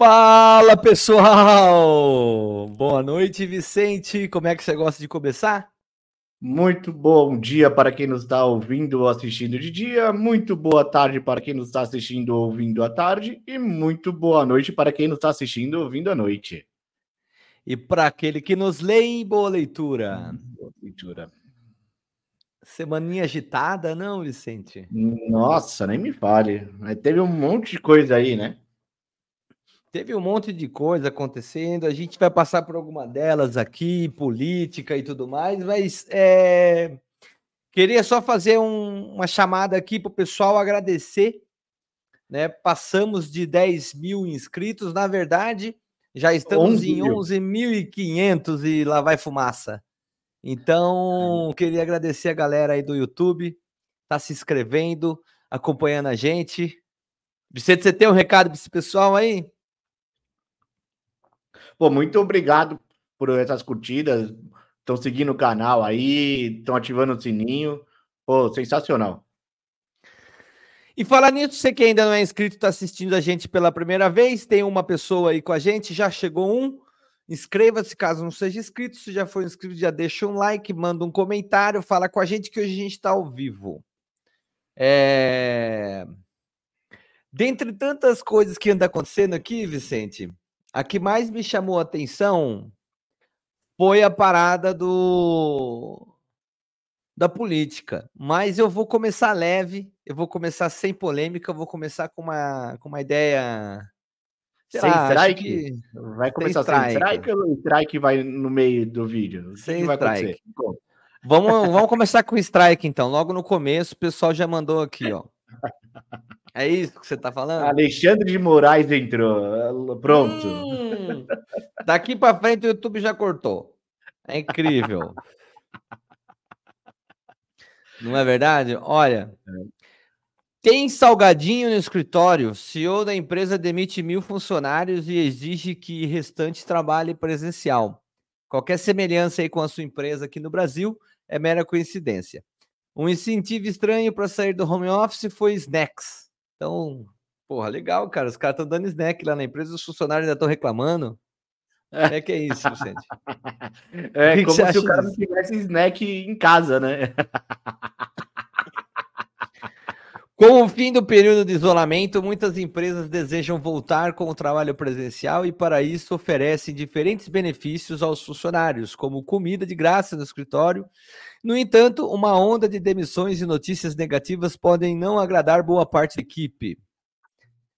Fala pessoal! Boa noite, Vicente. Como é que você gosta de começar? Muito bom dia para quem nos está ouvindo ou assistindo de dia, muito boa tarde para quem nos está assistindo ou ouvindo à tarde, e muito boa noite para quem nos está assistindo ou ouvindo à noite. E para aquele que nos lê, boa leitura. Boa leitura. Semaninha agitada, não, Vicente? Nossa, nem me fale. Mas teve um monte de coisa aí, né? Teve um monte de coisa acontecendo, a gente vai passar por alguma delas aqui, política e tudo mais, mas é, queria só fazer um, uma chamada aqui para o pessoal agradecer. Né? Passamos de 10 mil inscritos, na verdade, já estamos em 11.500 e lá vai fumaça. Então, queria agradecer a galera aí do YouTube, tá se inscrevendo, acompanhando a gente. Vicente, você tem um recado para esse pessoal aí? Pô, muito obrigado por essas curtidas. Estão seguindo o canal aí, estão ativando o sininho. Pô, sensacional. E falar nisso, você que ainda não é inscrito, está assistindo a gente pela primeira vez, tem uma pessoa aí com a gente, já chegou um. Inscreva-se caso não seja inscrito. Se já for inscrito, já deixa um like, manda um comentário, fala com a gente que hoje a gente está ao vivo. É... Dentre tantas coisas que anda acontecendo aqui, Vicente, a que mais me chamou a atenção foi a parada do da política. Mas eu vou começar leve, eu vou começar sem polêmica, eu vou começar com uma, com uma ideia. Sem lá, strike? Que... Vai começar sem strike. sem strike ou strike vai no meio do vídeo? Sem vai strike. Vamos, vamos começar com strike, então. Logo no começo, o pessoal já mandou aqui, ó. É isso que você está falando? Alexandre de Moraes entrou. Pronto. Hum, daqui para frente o YouTube já cortou. É incrível. Não é verdade? Olha, tem salgadinho no escritório. CEO da empresa demite mil funcionários e exige que restante trabalhe presencial. Qualquer semelhança aí com a sua empresa aqui no Brasil é mera coincidência. Um incentivo estranho para sair do home office foi snacks. Então, porra, legal, cara. Os caras estão dando snack lá na empresa, os funcionários ainda estão reclamando. É que é isso, Vicente. É que como se o cara não tivesse snack em casa, né? Com o fim do período de isolamento, muitas empresas desejam voltar com o trabalho presencial e, para isso, oferecem diferentes benefícios aos funcionários, como comida de graça no escritório. No entanto, uma onda de demissões e notícias negativas podem não agradar boa parte da equipe.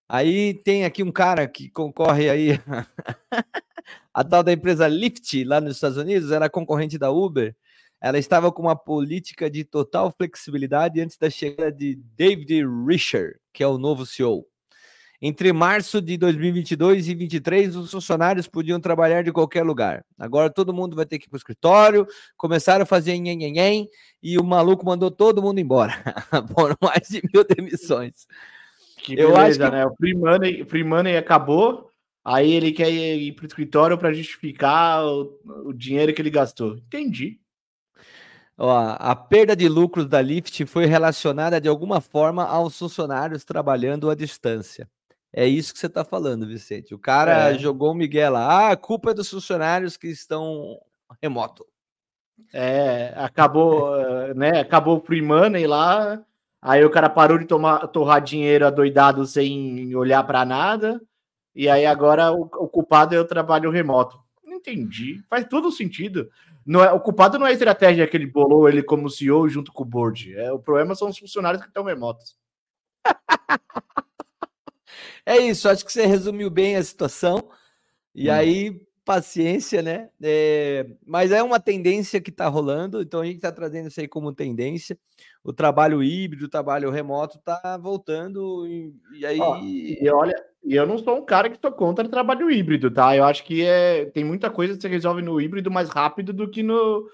Aí tem aqui um cara que concorre aí, a tal da empresa Lyft, lá nos Estados Unidos, era concorrente da Uber ela estava com uma política de total flexibilidade antes da chegada de David Risher, que é o novo CEO. Entre março de 2022 e 2023, os funcionários podiam trabalhar de qualquer lugar. Agora todo mundo vai ter que ir para o escritório, começaram a fazer nhen, e o maluco mandou todo mundo embora. Foram mais de mil demissões. Que beleza, Eu acho que... né? O free money, free money acabou, aí ele quer ir para o escritório para justificar o, o dinheiro que ele gastou. Entendi. Ó, a perda de lucros da Lyft foi relacionada de alguma forma aos funcionários trabalhando à distância. É isso que você está falando, Vicente. O cara é. jogou o Miguel lá. Ah, a culpa é dos funcionários que estão remoto. É, acabou, eh, né? Acabou o free money lá. Aí o cara parou de tomar, torrar dinheiro adoidado sem olhar para nada. E aí agora o, o culpado é o trabalho remoto. Entendi. Faz todo sentido. Não é, o culpado não é a estratégia que ele bolou ele como CEO junto com o board. É, o problema são os funcionários que estão remotos. é isso, acho que você resumiu bem a situação. E hum. aí, paciência, né? É, mas é uma tendência que está rolando, então a gente está trazendo isso aí como tendência. O trabalho híbrido, o trabalho remoto está voltando, e, e aí. E olha, e eu não sou um cara que estou contra o trabalho híbrido, tá? Eu acho que é, tem muita coisa que você resolve no híbrido mais rápido do que no,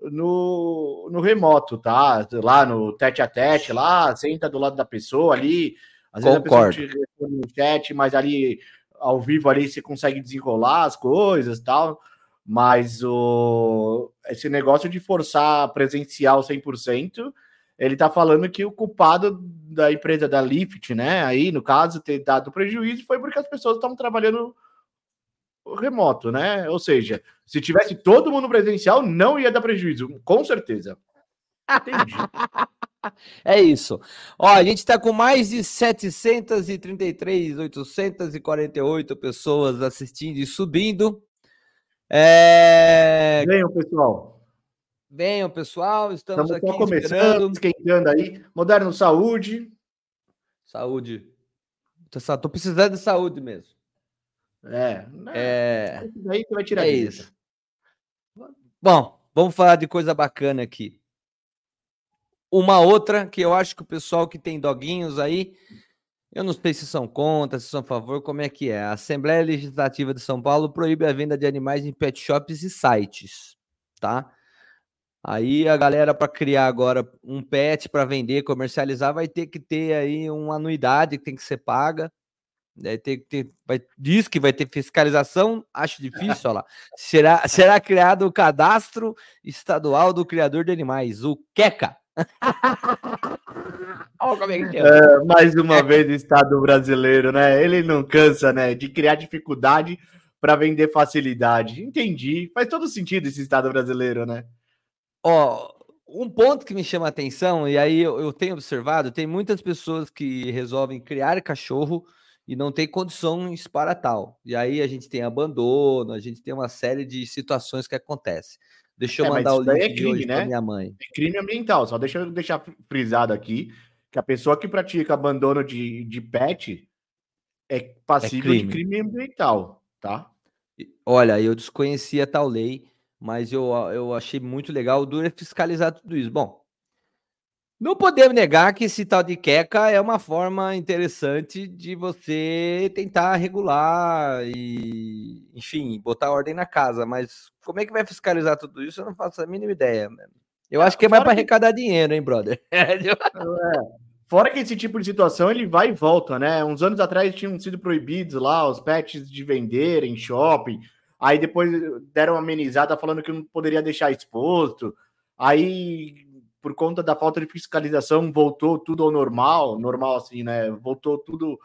no, no remoto, tá? Lá no tete a tete, lá, senta do lado da pessoa ali. Às vezes Concordo. a pessoa te responde no chat, mas ali ao vivo ali você consegue desenrolar as coisas tal. Mas o, esse negócio de forçar presencial 100%, ele tá falando que o culpado da empresa da Lyft, né, aí no caso, ter dado prejuízo foi porque as pessoas estavam trabalhando remoto, né? Ou seja, se tivesse todo mundo presencial, não ia dar prejuízo, com certeza. Entendi. É isso. Ó, a gente está com mais de 733, 848 pessoas assistindo e subindo. É... Venham, pessoal. Venham, pessoal. Estamos, Estamos aqui começando, esquentando aí. Moderno Saúde. Saúde. Tô precisando de saúde mesmo. É. Né? é... Daí você vai tirar é isso. Bom, vamos falar de coisa bacana aqui. Uma outra que eu acho que o pessoal que tem doguinhos aí, eu não sei se são contra, se são a favor, como é que é. A Assembleia Legislativa de São Paulo proíbe a venda de animais em pet shops e sites, tá? Aí a galera para criar agora um pet para vender, comercializar, vai ter que ter aí uma anuidade que tem que ser paga. Vai ter que ter, vai, diz que vai ter fiscalização, acho difícil, olha lá. Será, será criado o cadastro estadual do criador de animais, o QECA. é, é mais uma vez o Estado brasileiro, né? Ele não cansa, né? De criar dificuldade para vender facilidade. Entendi. Faz todo sentido esse Estado brasileiro, né? Ó, um ponto que me chama a atenção, e aí eu, eu tenho observado, tem muitas pessoas que resolvem criar cachorro e não tem condições para tal. E aí a gente tem abandono, a gente tem uma série de situações que acontecem. Deixa eu é, mandar o link é crime, né? minha mãe. É crime ambiental. Só deixa eu deixar frisado aqui que a pessoa que pratica abandono de, de pet é passível é crime. de crime ambiental, tá? Olha, eu desconhecia tal lei, mas eu, eu achei muito legal. O duro é fiscalizar tudo isso. Bom, não podemos negar que esse tal de queca é uma forma interessante de você tentar regular e, enfim, botar ordem na casa. Mas como é que vai fiscalizar tudo isso? Eu não faço a mínima ideia. Eu acho que é mais para arrecadar dinheiro, hein, brother? É, fora que esse tipo de situação ele vai e volta, né? Uns anos atrás tinham sido proibidos lá os pets de vender em shopping. Aí depois deram uma amenizada falando que não poderia deixar exposto. Aí por conta da falta de fiscalização, voltou tudo ao normal, normal assim, né? Voltou tudo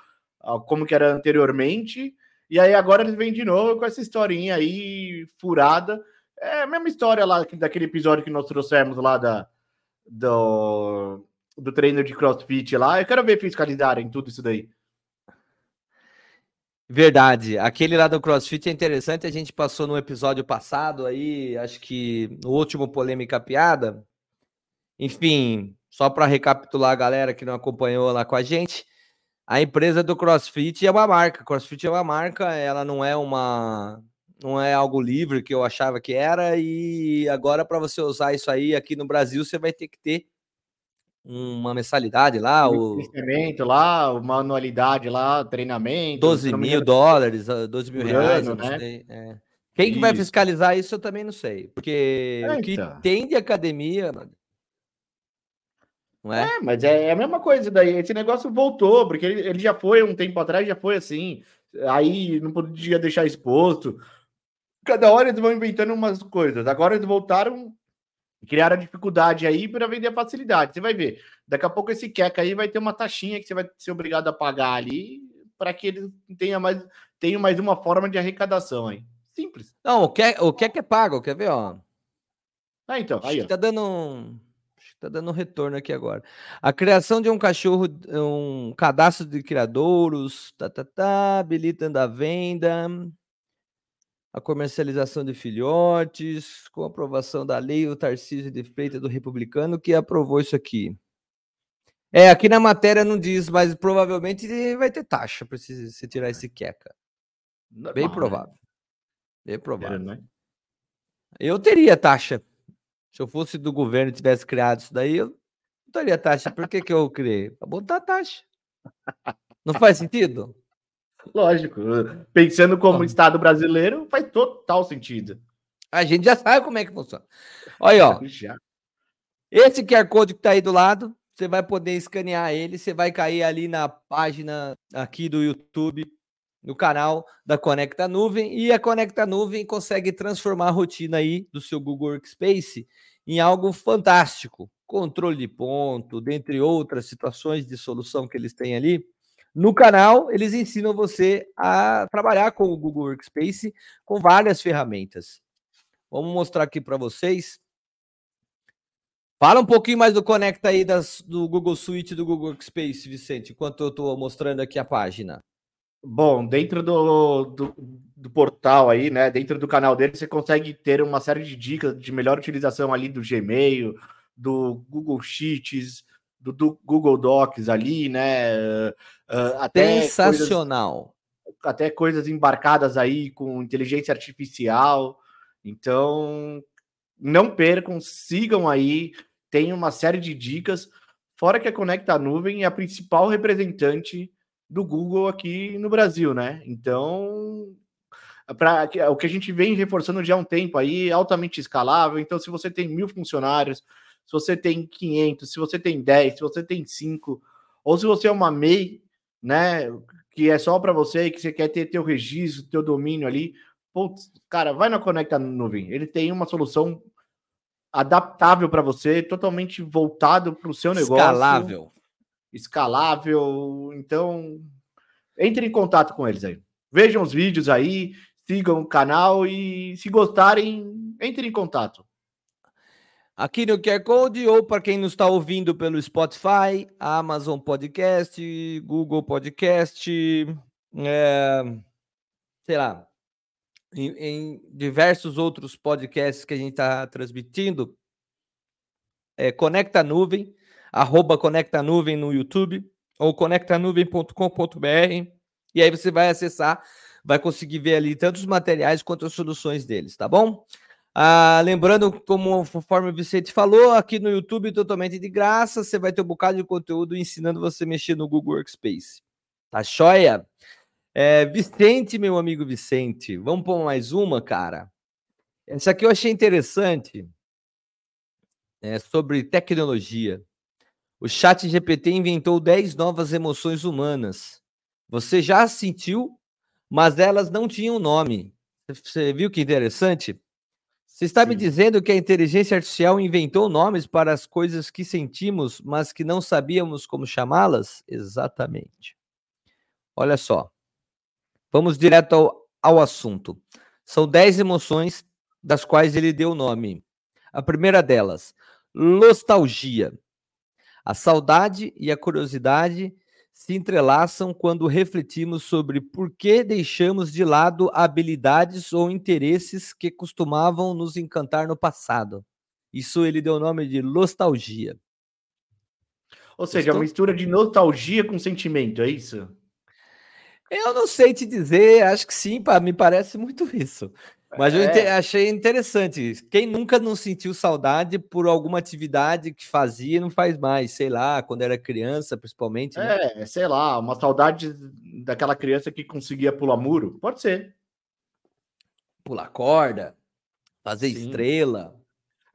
como que era anteriormente. E aí agora eles vêm de novo com essa historinha aí furada. É a mesma história lá daquele episódio que nós trouxemos lá da, do, do treino de crossfit lá. Eu quero ver fiscalizarem tudo isso daí. Verdade. Aquele lá do CrossFit é interessante. A gente passou no episódio passado aí, acho que no último polêmica piada, enfim, só para recapitular a galera que não acompanhou lá com a gente, a empresa do CrossFit é uma marca. CrossFit é uma marca, ela não é uma não é algo livre que eu achava que era e agora para você usar isso aí aqui no Brasil você vai ter que ter uma mensalidade lá, o treinamento lá, uma anualidade lá, treinamento, 12 mil dólares, 12 mil reais, ano, né? É. Quem que vai fiscalizar isso eu também não sei, porque é, o que então. tem de academia, não é? é, mas é, é, a mesma coisa daí. Esse negócio voltou, porque ele, ele já foi um tempo atrás, já foi assim. Aí não podia deixar exposto. Cada hora eles vão inventando umas coisas. Agora eles voltaram, criaram a dificuldade aí para vender a facilidade. Você vai ver. Daqui a pouco esse queca aí vai ter uma taxinha que você vai ser obrigado a pagar ali para que eles tenham mais, tenham mais uma forma de arrecadação aí. Simples. Não, o que o que é pago, quer ver, ó? Ah, então, aí. Tá dando um Tá dando retorno aqui agora. A criação de um cachorro, um cadastro de criadouros, tá, tá, tá, habilitando a venda, a comercialização de filhotes, com aprovação da lei, o Tarcísio de Freitas do Republicano que aprovou isso aqui. É, aqui na matéria não diz, mas provavelmente vai ter taxa para se, tirar esse queca. Bem né? provável. Bem provável. Né? Eu teria taxa se eu fosse do governo e tivesse criado isso daí, eu não teria taxa. Por que, que eu criei? Para botar taxa. Não faz sentido? Lógico. Pensando como Estado brasileiro, faz total sentido. A gente já sabe como é que funciona. Olha ó. Já. Esse QR Code que está aí do lado, você vai poder escanear ele, você vai cair ali na página aqui do YouTube no canal da Conecta Nuvem e a Conecta Nuvem consegue transformar a rotina aí do seu Google Workspace em algo fantástico, controle de ponto, dentre outras situações de solução que eles têm ali. No canal, eles ensinam você a trabalhar com o Google Workspace com várias ferramentas. Vamos mostrar aqui para vocês. Fala um pouquinho mais do Conecta aí das, do Google Suite do Google Workspace, Vicente, enquanto eu estou mostrando aqui a página. Bom, dentro do, do, do, portal aí, né? Dentro do canal dele, você consegue ter uma série de dicas de melhor utilização ali do Gmail, do Google Sheets, do, do Google Docs ali, né? Até Sensacional. Coisas, até coisas embarcadas aí com inteligência artificial. Então, não percam, sigam aí, tem uma série de dicas. Fora que a Conecta Nuvem é a principal representante do Google aqui no Brasil, né? Então, pra, o que a gente vem reforçando já há um tempo aí, altamente escalável. Então, se você tem mil funcionários, se você tem 500, se você tem 10, se você tem 5, ou se você é uma MEI, né, que é só para você, que você quer ter teu registro, teu domínio ali, putz, cara, vai na Conecta Nuvem. Ele tem uma solução adaptável para você, totalmente voltado para o seu negócio. Escalável. Escalável. Então, entre em contato com eles aí. Vejam os vídeos aí, sigam o canal e se gostarem, entre em contato aqui no QR Code ou para quem nos está ouvindo pelo Spotify, Amazon Podcast, Google Podcast, é, sei lá, em, em, diversos outros podcasts que a gente está transmitindo. É, Conecta Nuvem, arroba Conecta Nuvem no YouTube ou conectanuvem.com.br e aí você vai acessar, vai conseguir ver ali tanto os materiais quanto as soluções deles, tá bom? Ah, lembrando, como conforme o Vicente falou, aqui no YouTube totalmente de graça, você vai ter um bocado de conteúdo ensinando você a mexer no Google Workspace. Tá joia? É, Vicente, meu amigo Vicente, vamos pôr mais uma, cara. Essa aqui eu achei interessante. É sobre tecnologia. O Chat GPT inventou 10 novas emoções humanas. Você já sentiu, mas elas não tinham nome. Você viu que interessante? Você está Sim. me dizendo que a inteligência artificial inventou nomes para as coisas que sentimos, mas que não sabíamos como chamá-las? Exatamente. Olha só. Vamos direto ao, ao assunto. São dez emoções das quais ele deu nome. A primeira delas, nostalgia. A saudade e a curiosidade se entrelaçam quando refletimos sobre por que deixamos de lado habilidades ou interesses que costumavam nos encantar no passado. Isso ele deu o nome de nostalgia. Ou seja, Estou... uma mistura de nostalgia com sentimento, é isso? Eu não sei te dizer, acho que sim, me parece muito isso. Mas é. eu achei interessante. Quem nunca não sentiu saudade por alguma atividade que fazia e não faz mais, sei lá, quando era criança, principalmente. Né? É, sei lá, uma saudade daquela criança que conseguia pular muro? Pode ser. Pular corda, fazer Sim. estrela.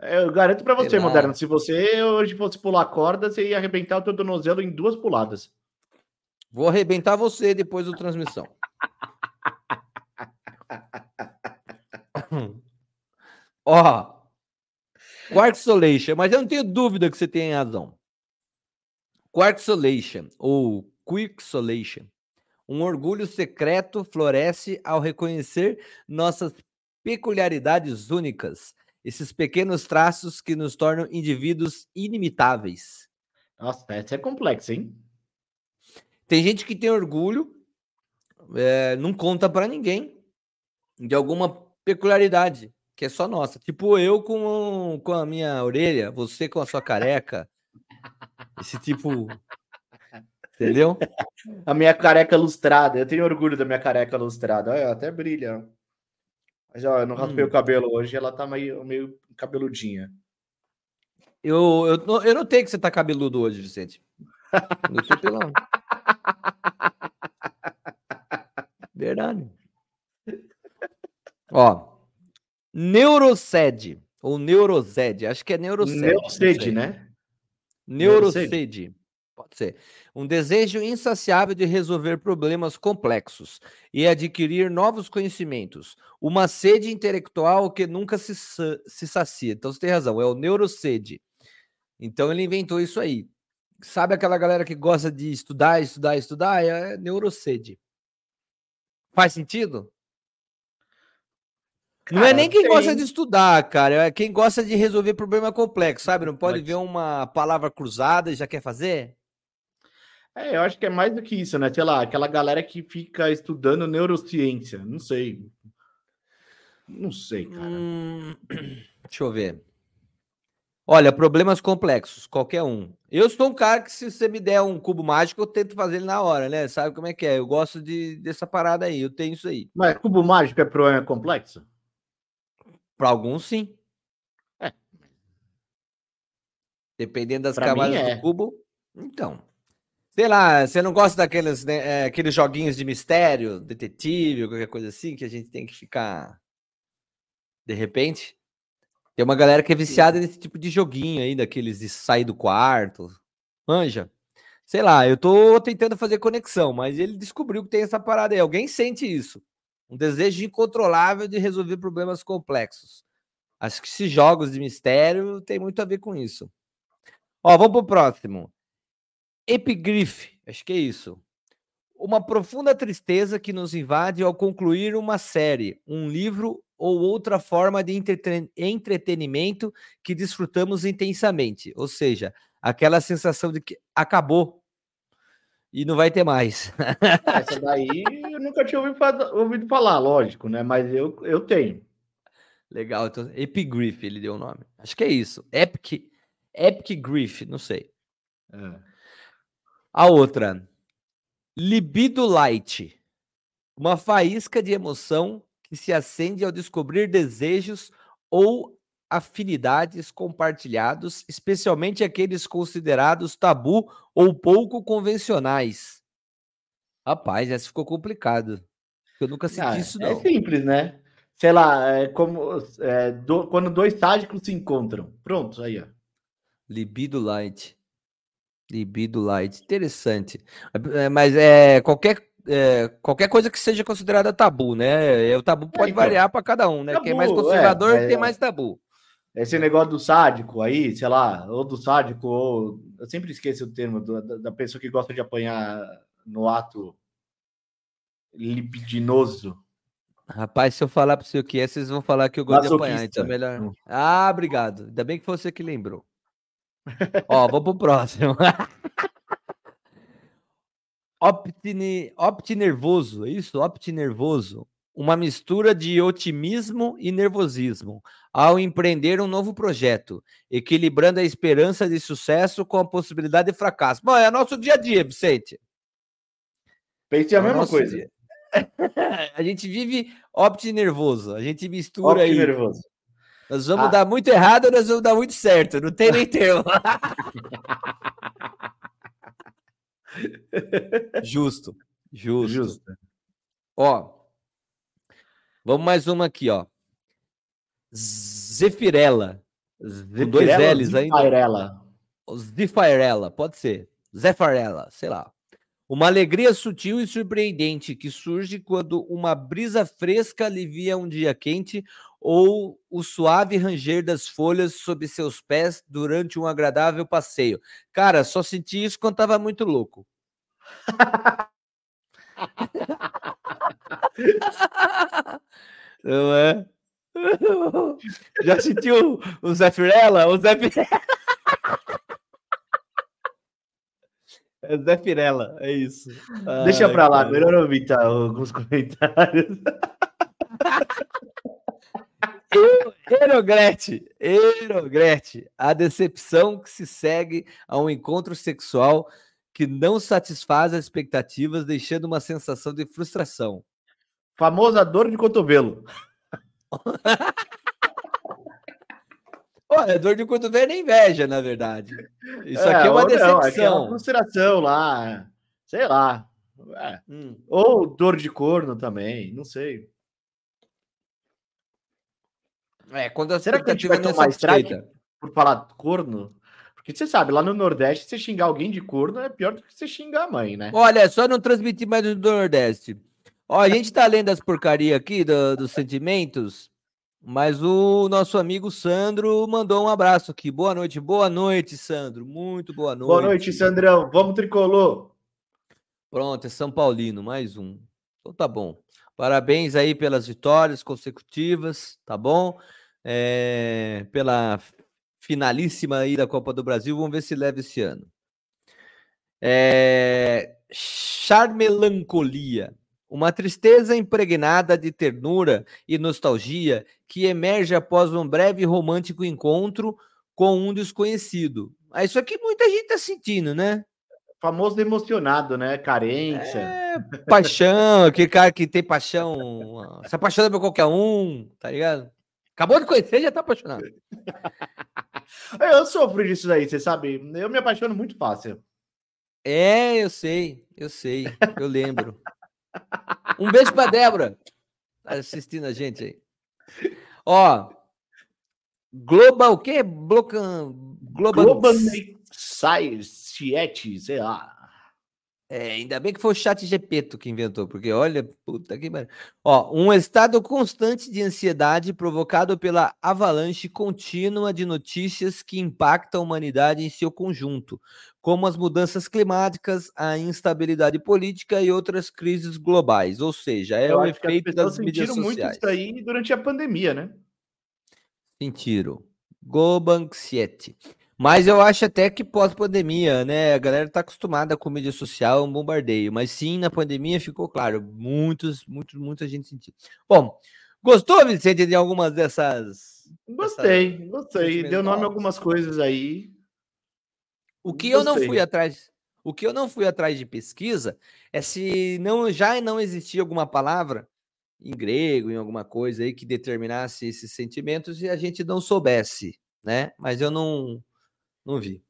É, eu garanto para você, Moderno, se você hoje fosse pular corda, você ia arrebentar o teu tornozelo em duas puladas. Vou arrebentar você depois da transmissão. Ó, Quark Solation, mas eu não tenho dúvida que você tem razão. Quark Solation, ou Quick Solation, um orgulho secreto floresce ao reconhecer nossas peculiaridades únicas, esses pequenos traços que nos tornam indivíduos inimitáveis. Nossa, essa é complexa, hein? Tem gente que tem orgulho, é, não conta para ninguém de alguma peculiaridade que é só nossa. Tipo eu com, com a minha orelha, você com a sua careca. Esse tipo. Entendeu? A minha careca lustrada. Eu tenho orgulho da minha careca lustrada. Olha, até brilha. Mas ó, eu não raspei hum. o cabelo hoje, ela tá meio, meio cabeludinha. Eu, eu, eu notei que você tá cabeludo hoje, Vicente. Tô pela... Verdade. Ó, Neuroced, ou Neurosed, acho que é Neuroced. Neuroced, né? Neuroced. Pode ser. Um desejo insaciável de resolver problemas complexos e adquirir novos conhecimentos. Uma sede intelectual que nunca se, se sacia. Então você tem razão, é o neurosede. Então ele inventou isso aí. Sabe aquela galera que gosta de estudar, estudar, estudar? É neurosede. Faz sentido? Cara, não é nem quem tem... gosta de estudar, cara. É quem gosta de resolver problema complexo, sabe? Não pode, pode ver uma palavra cruzada e já quer fazer? É, eu acho que é mais do que isso, né? Sei lá, aquela galera que fica estudando neurociência. Não sei. Não sei, cara. Hum, deixa eu ver. Olha, problemas complexos, qualquer um. Eu sou um cara que, se você me der um cubo mágico, eu tento fazer ele na hora, né? Sabe como é que é? Eu gosto de, dessa parada aí, eu tenho isso aí. Mas cubo mágico é problema complexo? Para alguns, sim. É. Dependendo das pra camadas é. do cubo. Então. Sei lá, você não gosta daqueles né, é, aqueles joguinhos de mistério, detetive, qualquer coisa assim, que a gente tem que ficar. De repente? Tem uma galera que é viciada nesse tipo de joguinho aí, daqueles de sair do quarto. Manja. Sei lá, eu tô tentando fazer conexão, mas ele descobriu que tem essa parada aí. Alguém sente isso. Um desejo incontrolável de resolver problemas complexos. Acho que esses jogos de mistério tem muito a ver com isso. Ó, vamos pro próximo. Epigrife, acho que é isso. Uma profunda tristeza que nos invade ao concluir uma série, um livro ou outra forma de entretenimento que desfrutamos intensamente. Ou seja, aquela sensação de que acabou e não vai ter mais. Essa daí eu nunca tinha ouvido, ouvido falar, lógico, né? Mas eu, eu tenho. Legal, então Epigrife ele deu o nome. Acho que é isso. Epic, Epic Grief, não sei. É. A outra, libido light, uma faísca de emoção que se acende ao descobrir desejos ou afinidades compartilhados, especialmente aqueles considerados tabu ou pouco convencionais. Rapaz, essa ficou complicado. Eu nunca senti ah, isso, é não. É simples, né? Sei lá, é como é, do, quando dois sádicos se encontram. Pronto, aí, ó. Libido light. Libido light, interessante. É, mas é qualquer, é, qualquer coisa que seja considerada tabu, né? É, o tabu pode é, então, variar para cada um, né? Tabu, Quem é mais conservador é, tem mais tabu. Esse negócio do sádico aí, sei lá, ou do sádico, ou. Eu sempre esqueço o termo do, da, da pessoa que gosta de apanhar no ato libidinoso. Rapaz, se eu falar para você o que é, vocês vão falar que eu gosto de apanhar, então é melhor. Hum. Ah, obrigado. Ainda bem que foi você que lembrou. Ó, vou pro próximo. Opti, opti nervoso, é isso? Opti nervoso. Uma mistura de otimismo e nervosismo ao empreender um novo projeto, equilibrando a esperança de sucesso com a possibilidade de fracasso. Bom, é nosso dia a dia, Vicente. Pensei a é mesma coisa. a gente vive opti nervoso, a gente mistura opti aí. nervoso. Nós vamos ah. dar muito errado, nós vamos dar muito certo. Não tem nem termo. justo, justo. Justo. Ó, vamos mais uma aqui, ó. Zefirella. Dois L's ainda. Zefirella. Zefirella, pode ser. Zefirella, sei lá. Uma alegria sutil e surpreendente que surge quando uma brisa fresca alivia um dia quente ou o suave ranger das folhas sob seus pés durante um agradável passeio. Cara, só senti isso quando tava muito louco. Não é? Já sentiu o Zé Firella? O Zé Firella. É Zé Firella, é isso. Deixa pra lá, cara. melhor ouvir tá, alguns comentários. Erogrete, Erogrete, a decepção que se segue a um encontro sexual que não satisfaz as expectativas, deixando uma sensação de frustração. Famosa dor de cotovelo. Olha, dor de cotovelo é inveja, na verdade. Isso é, aqui é uma decepção. Não, aqui é uma frustração lá, sei lá. É. Hum. Ou dor de corno também, não sei. É, quando a Será que a gente vai tomar strike por falar corno? Porque você sabe, lá no Nordeste, você xingar alguém de corno é pior do que você xingar a mãe, né? Olha, só não transmitir mais do Nordeste. Ó, a gente tá lendo as porcarias aqui do, dos sentimentos, mas o nosso amigo Sandro mandou um abraço aqui. Boa noite, boa noite, Sandro. Muito boa noite. Boa noite, Sandrão. Vamos tricolor. Pronto, é São Paulino, mais um. Então tá bom. Parabéns aí pelas vitórias consecutivas, tá bom? É, pela finalíssima aí da Copa do Brasil. Vamos ver se leva esse ano. É, charmelancolia. Uma tristeza impregnada de ternura e nostalgia que emerge após um breve romântico encontro com um desconhecido. Ah, isso aqui muita gente tá sentindo, né? Famoso emocionado, né? Carência. É, paixão, aquele cara que tem paixão, se apaixona por qualquer um, tá ligado? Acabou de conhecer, já tá apaixonado. Eu sofro disso daí, você sabe? Eu me apaixono muito fácil. É, eu sei, eu sei, eu lembro. Um beijo pra Débora. Tá assistindo a gente aí. Ó. Global, o quê? Blocan, Global, Global Society, sei lá. É, ainda bem que foi o chat Gepeto que inventou, porque olha, puta que Ó, um estado constante de ansiedade provocado pela avalanche contínua de notícias que impactam a humanidade em seu conjunto, como as mudanças climáticas, a instabilidade política e outras crises globais. Ou seja, é o efeito das mídias sociais. muito isso aí durante a pandemia, né? Sentiram. Gobanxiete. Mas eu acho até que pós-pandemia, né? A galera tá acostumada com mídia social, um bombardeio. Mas sim, na pandemia ficou claro. Muitos, muitos, muita gente sentiu. Bom, gostou, Vicente, de algumas dessas. Gostei, dessas... gostei. Deu nome a algumas coisas aí. O que gostei. eu não fui atrás. O que eu não fui atrás de pesquisa é se não já não existia alguma palavra em grego, em alguma coisa aí que determinasse esses sentimentos e a gente não soubesse, né? Mas eu não não vi.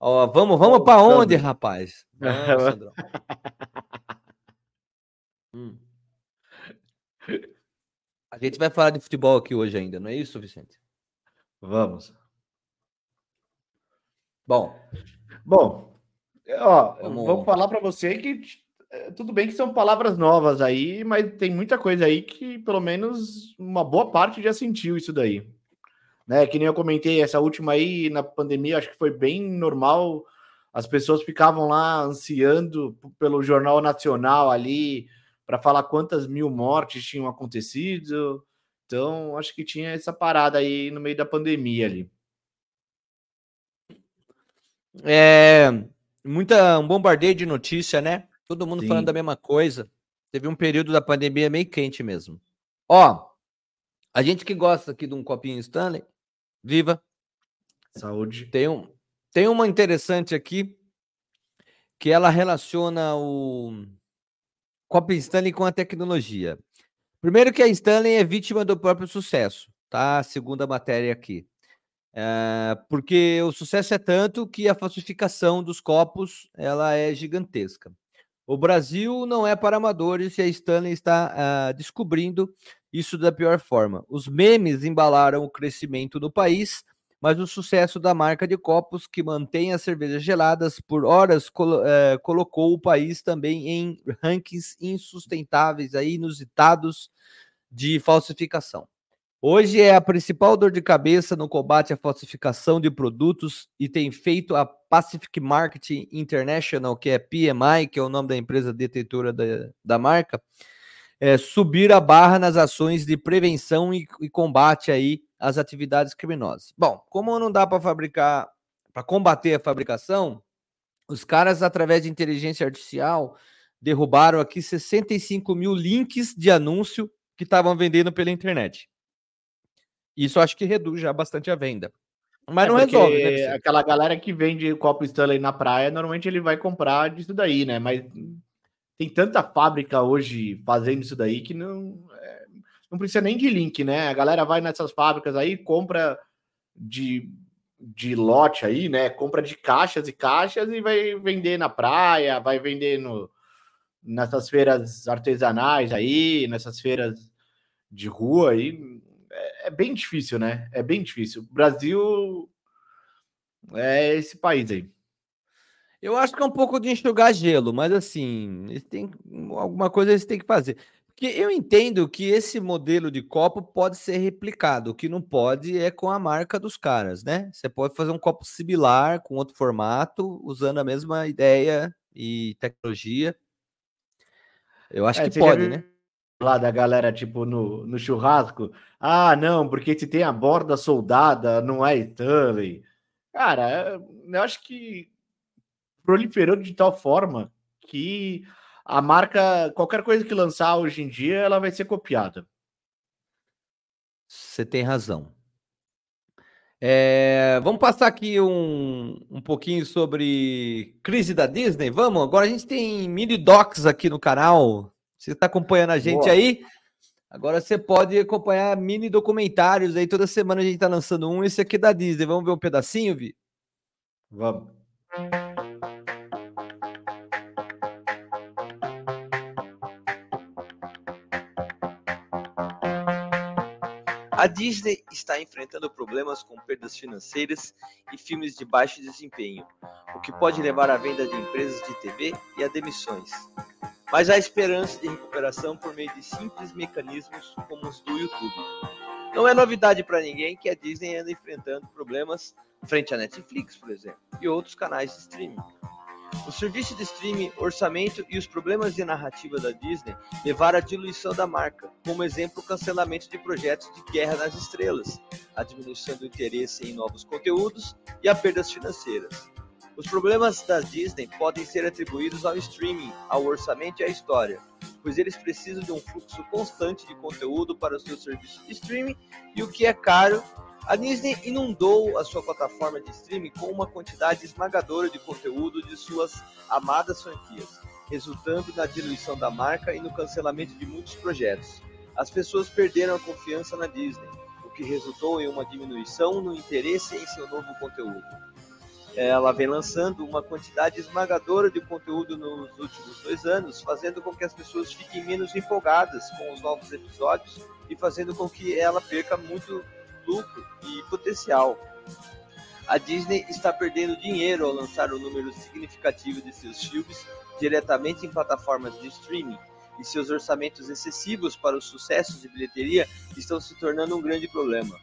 Ó, vamos vamos para onde, rapaz? Vamos, hum. A gente vai falar de futebol aqui hoje ainda, não é isso, Vicente? Vamos. Bom, bom, ó, vamos, vou falar para você que eh, tudo bem que são palavras novas aí, mas tem muita coisa aí que pelo menos uma boa parte já sentiu isso daí né? Que nem eu comentei, essa última aí na pandemia, acho que foi bem normal. As pessoas ficavam lá ansiando pelo Jornal Nacional ali para falar quantas mil mortes tinham acontecido. Então, acho que tinha essa parada aí no meio da pandemia ali. É, muita um bombardeio de notícia, né? Todo mundo Sim. falando da mesma coisa. Teve um período da pandemia meio quente mesmo. Ó, a gente que gosta aqui de um copinho Stanley, Viva. Saúde. Tem, um, tem uma interessante aqui que ela relaciona o Copa Stanley com a tecnologia. Primeiro que a Stanley é vítima do próprio sucesso, tá? Segunda matéria aqui. É, porque o sucesso é tanto que a falsificação dos copos ela é gigantesca. O Brasil não é para amadores e a Stanley está uh, descobrindo isso da pior forma. Os memes embalaram o crescimento do país, mas o sucesso da marca de copos, que mantém as cervejas geladas por horas, uh, colocou o país também em rankings insustentáveis, aí, inusitados de falsificação. Hoje é a principal dor de cabeça no combate à falsificação de produtos e tem feito a Pacific Marketing International, que é PMI, que é o nome da empresa detetora da, da marca, é, subir a barra nas ações de prevenção e, e combate aí às atividades criminosas. Bom, como não dá para fabricar, para combater a fabricação, os caras, através de inteligência artificial, derrubaram aqui 65 mil links de anúncio que estavam vendendo pela internet. Isso acho que reduz já bastante a venda. Mas é não resolve, né? Aquela galera que vende copo Stanley na praia, normalmente ele vai comprar disso daí, né? Mas tem tanta fábrica hoje fazendo isso daí que não, é, não precisa nem de link, né? A galera vai nessas fábricas aí, compra de, de lote aí, né? Compra de caixas e caixas e vai vender na praia, vai vender no, nessas feiras artesanais aí, nessas feiras de rua aí é, é, bem difícil, né? É bem difícil. O Brasil É esse país aí. Eu acho que é um pouco de enxugar gelo, mas assim, eles têm, alguma coisa eles têm que fazer. Porque eu entendo que esse modelo de copo pode ser replicado. O que não pode é com a marca dos caras, né? Você pode fazer um copo similar com outro formato, usando a mesma ideia e tecnologia. Eu acho é, que pode, né? Lá da galera, tipo, no, no churrasco. Ah, não, porque se tem a borda soldada, não é Stanley. Cara, eu acho que proliferou de tal forma que a marca, qualquer coisa que lançar hoje em dia, ela vai ser copiada. Você tem razão. É, vamos passar aqui um, um pouquinho sobre crise da Disney. Vamos? Agora a gente tem mini docs aqui no canal. Você está acompanhando a gente Boa. aí? Agora você pode acompanhar mini documentários aí. Toda semana a gente está lançando um. Esse aqui é da Disney. Vamos ver um pedacinho, Vi? Vamos. A Disney está enfrentando problemas com perdas financeiras e filmes de baixo desempenho, o que pode levar à venda de empresas de TV e a demissões. Mas há esperança de recuperação por meio de simples mecanismos como os do YouTube. Não é novidade para ninguém que a Disney anda enfrentando problemas frente à Netflix, por exemplo, e outros canais de streaming. O serviço de streaming, orçamento e os problemas de narrativa da Disney levaram à diluição da marca, como exemplo o cancelamento de projetos de Guerra nas Estrelas, a diminuição do interesse em novos conteúdos e a perdas financeiras. Os problemas da Disney podem ser atribuídos ao streaming, ao orçamento e à história, pois eles precisam de um fluxo constante de conteúdo para o seu serviço de streaming e o que é caro a Disney inundou a sua plataforma de streaming com uma quantidade esmagadora de conteúdo de suas amadas franquias, resultando na diluição da marca e no cancelamento de muitos projetos. As pessoas perderam a confiança na Disney, o que resultou em uma diminuição no interesse em seu novo conteúdo. Ela vem lançando uma quantidade esmagadora de conteúdo nos últimos dois anos, fazendo com que as pessoas fiquem menos empolgadas com os novos episódios e fazendo com que ela perca muito lucro e potencial. A Disney está perdendo dinheiro ao lançar um número significativo de seus filmes diretamente em plataformas de streaming, e seus orçamentos excessivos para os sucessos de bilheteria estão se tornando um grande problema.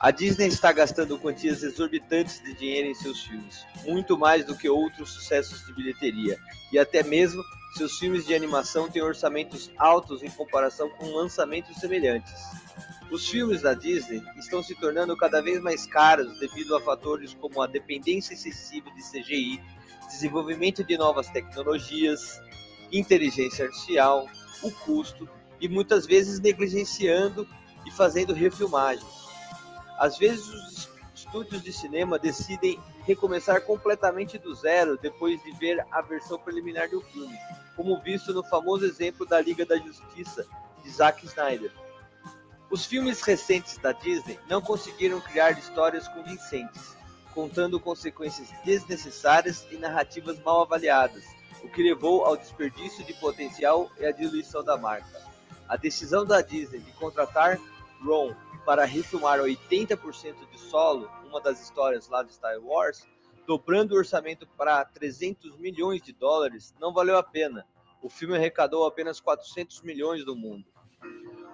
A Disney está gastando quantias exorbitantes de dinheiro em seus filmes, muito mais do que outros sucessos de bilheteria, e até mesmo seus filmes de animação têm orçamentos altos em comparação com lançamentos semelhantes. Os filmes da Disney estão se tornando cada vez mais caros devido a fatores como a dependência excessiva de CGI, desenvolvimento de novas tecnologias, inteligência artificial, o custo e muitas vezes negligenciando e fazendo refilmagens. Às vezes os estúdios de cinema decidem recomeçar completamente do zero depois de ver a versão preliminar do filme, como visto no famoso exemplo da Liga da Justiça de Zack Snyder. Os filmes recentes da Disney não conseguiram criar histórias convincentes, contando consequências desnecessárias e narrativas mal avaliadas, o que levou ao desperdício de potencial e à diluição da marca. A decisão da Disney de contratar Ron para refilmar 80% de Solo, uma das histórias lá de Star Wars, dobrando o orçamento para 300 milhões de dólares, não valeu a pena. O filme arrecadou apenas 400 milhões no mundo.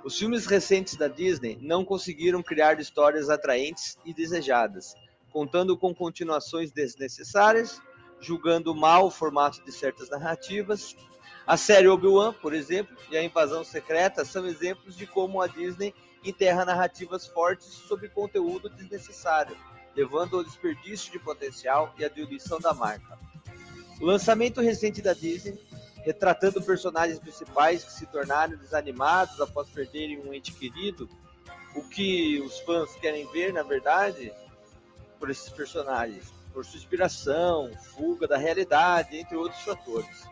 Os filmes recentes da Disney não conseguiram criar histórias atraentes e desejadas, contando com continuações desnecessárias, julgando mal o formato de certas narrativas. A série Obi-Wan, por exemplo, e a Invasão Secreta são exemplos de como a Disney enterra narrativas fortes sobre conteúdo desnecessário, levando ao desperdício de potencial e à diluição da marca. O lançamento recente da Disney retratando personagens principais que se tornaram desanimados após perderem um ente querido. O que os fãs querem ver, na verdade, por esses personagens, por sua inspiração, fuga da realidade, entre outros fatores.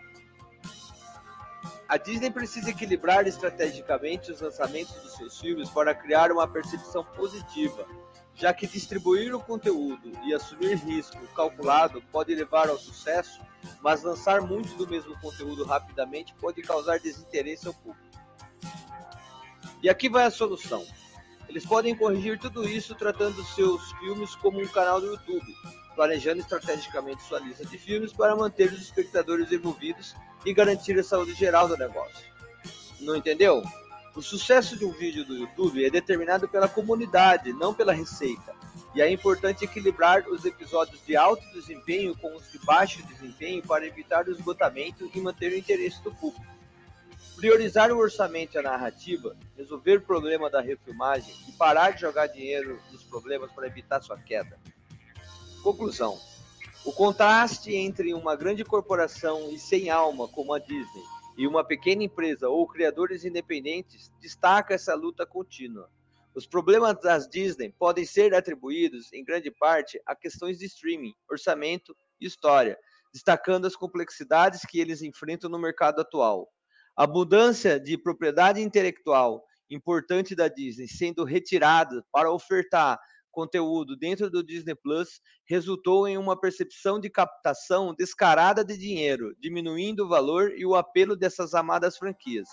A Disney precisa equilibrar estrategicamente os lançamentos dos seus filmes para criar uma percepção positiva já que distribuir o conteúdo e assumir risco calculado pode levar ao sucesso, mas lançar muito do mesmo conteúdo rapidamente pode causar desinteresse ao público. E aqui vai a solução. Eles podem corrigir tudo isso tratando seus filmes como um canal do YouTube, planejando estrategicamente sua lista de filmes para manter os espectadores envolvidos e garantir a saúde geral do negócio. Não entendeu? O sucesso de um vídeo do YouTube é determinado pela comunidade, não pela receita. E é importante equilibrar os episódios de alto desempenho com os de baixo desempenho para evitar o esgotamento e manter o interesse do público. Priorizar o orçamento e a narrativa, resolver o problema da refilmagem e parar de jogar dinheiro nos problemas para evitar sua queda. Conclusão: o contraste entre uma grande corporação e sem alma como a Disney e uma pequena empresa ou criadores independentes destaca essa luta contínua. Os problemas das Disney podem ser atribuídos, em grande parte, a questões de streaming, orçamento e história, destacando as complexidades que eles enfrentam no mercado atual. A mudança de propriedade intelectual importante da Disney sendo retirada para ofertar conteúdo dentro do Disney Plus resultou em uma percepção de captação descarada de dinheiro, diminuindo o valor e o apelo dessas amadas franquias.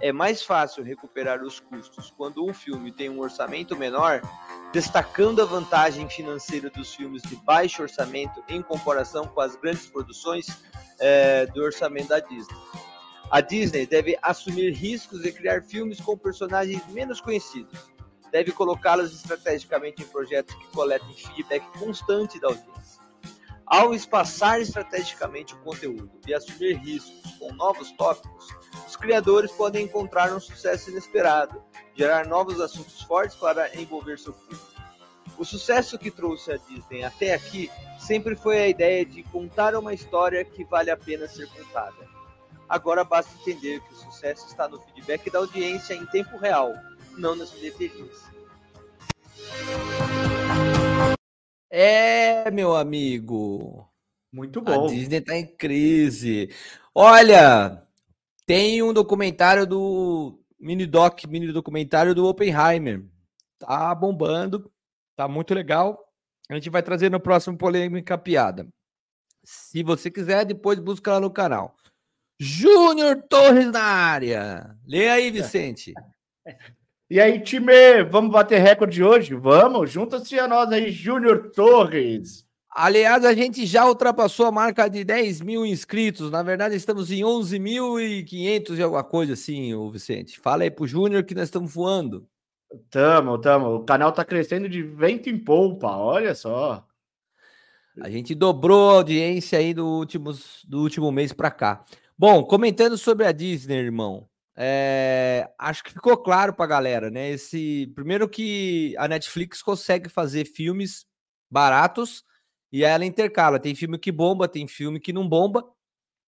É mais fácil recuperar os custos quando um filme tem um orçamento menor, destacando a vantagem financeira dos filmes de baixo orçamento em comparação com as grandes produções é, do orçamento da Disney. A Disney deve assumir riscos e criar filmes com personagens menos conhecidos deve colocá-las estrategicamente em projetos que coletem feedback constante da audiência. Ao espaçar estrategicamente o conteúdo e assumir riscos com novos tópicos, os criadores podem encontrar um sucesso inesperado, gerar novos assuntos fortes para envolver seu público. O sucesso que trouxe a Disney até aqui sempre foi a ideia de contar uma história que vale a pena ser contada. Agora basta entender que o sucesso está no feedback da audiência em tempo real, não nas bilheterias. É, meu amigo. Muito bom. A Disney tá em crise. Olha, tem um documentário do mini doc, mini documentário do Oppenheimer. Tá bombando, tá muito legal. A gente vai trazer no próximo polêmica piada. Se você quiser, depois busca lá no canal. Júnior Torres na área. Lê aí, Vicente. E aí, time, vamos bater recorde hoje? Vamos, junta-se a nós aí, Júnior Torres. Aliás, a gente já ultrapassou a marca de 10 mil inscritos. Na verdade, estamos em 11.500 e alguma coisa assim, o Vicente. Fala aí pro Júnior que nós estamos voando. Tamo, tamo. O canal tá crescendo de vento em polpa, olha só. A gente dobrou a audiência aí do, últimos, do último mês para cá. Bom, comentando sobre a Disney, irmão. É, acho que ficou claro para a galera, né? Esse primeiro que a Netflix consegue fazer filmes baratos e ela intercala. Tem filme que bomba, tem filme que não bomba,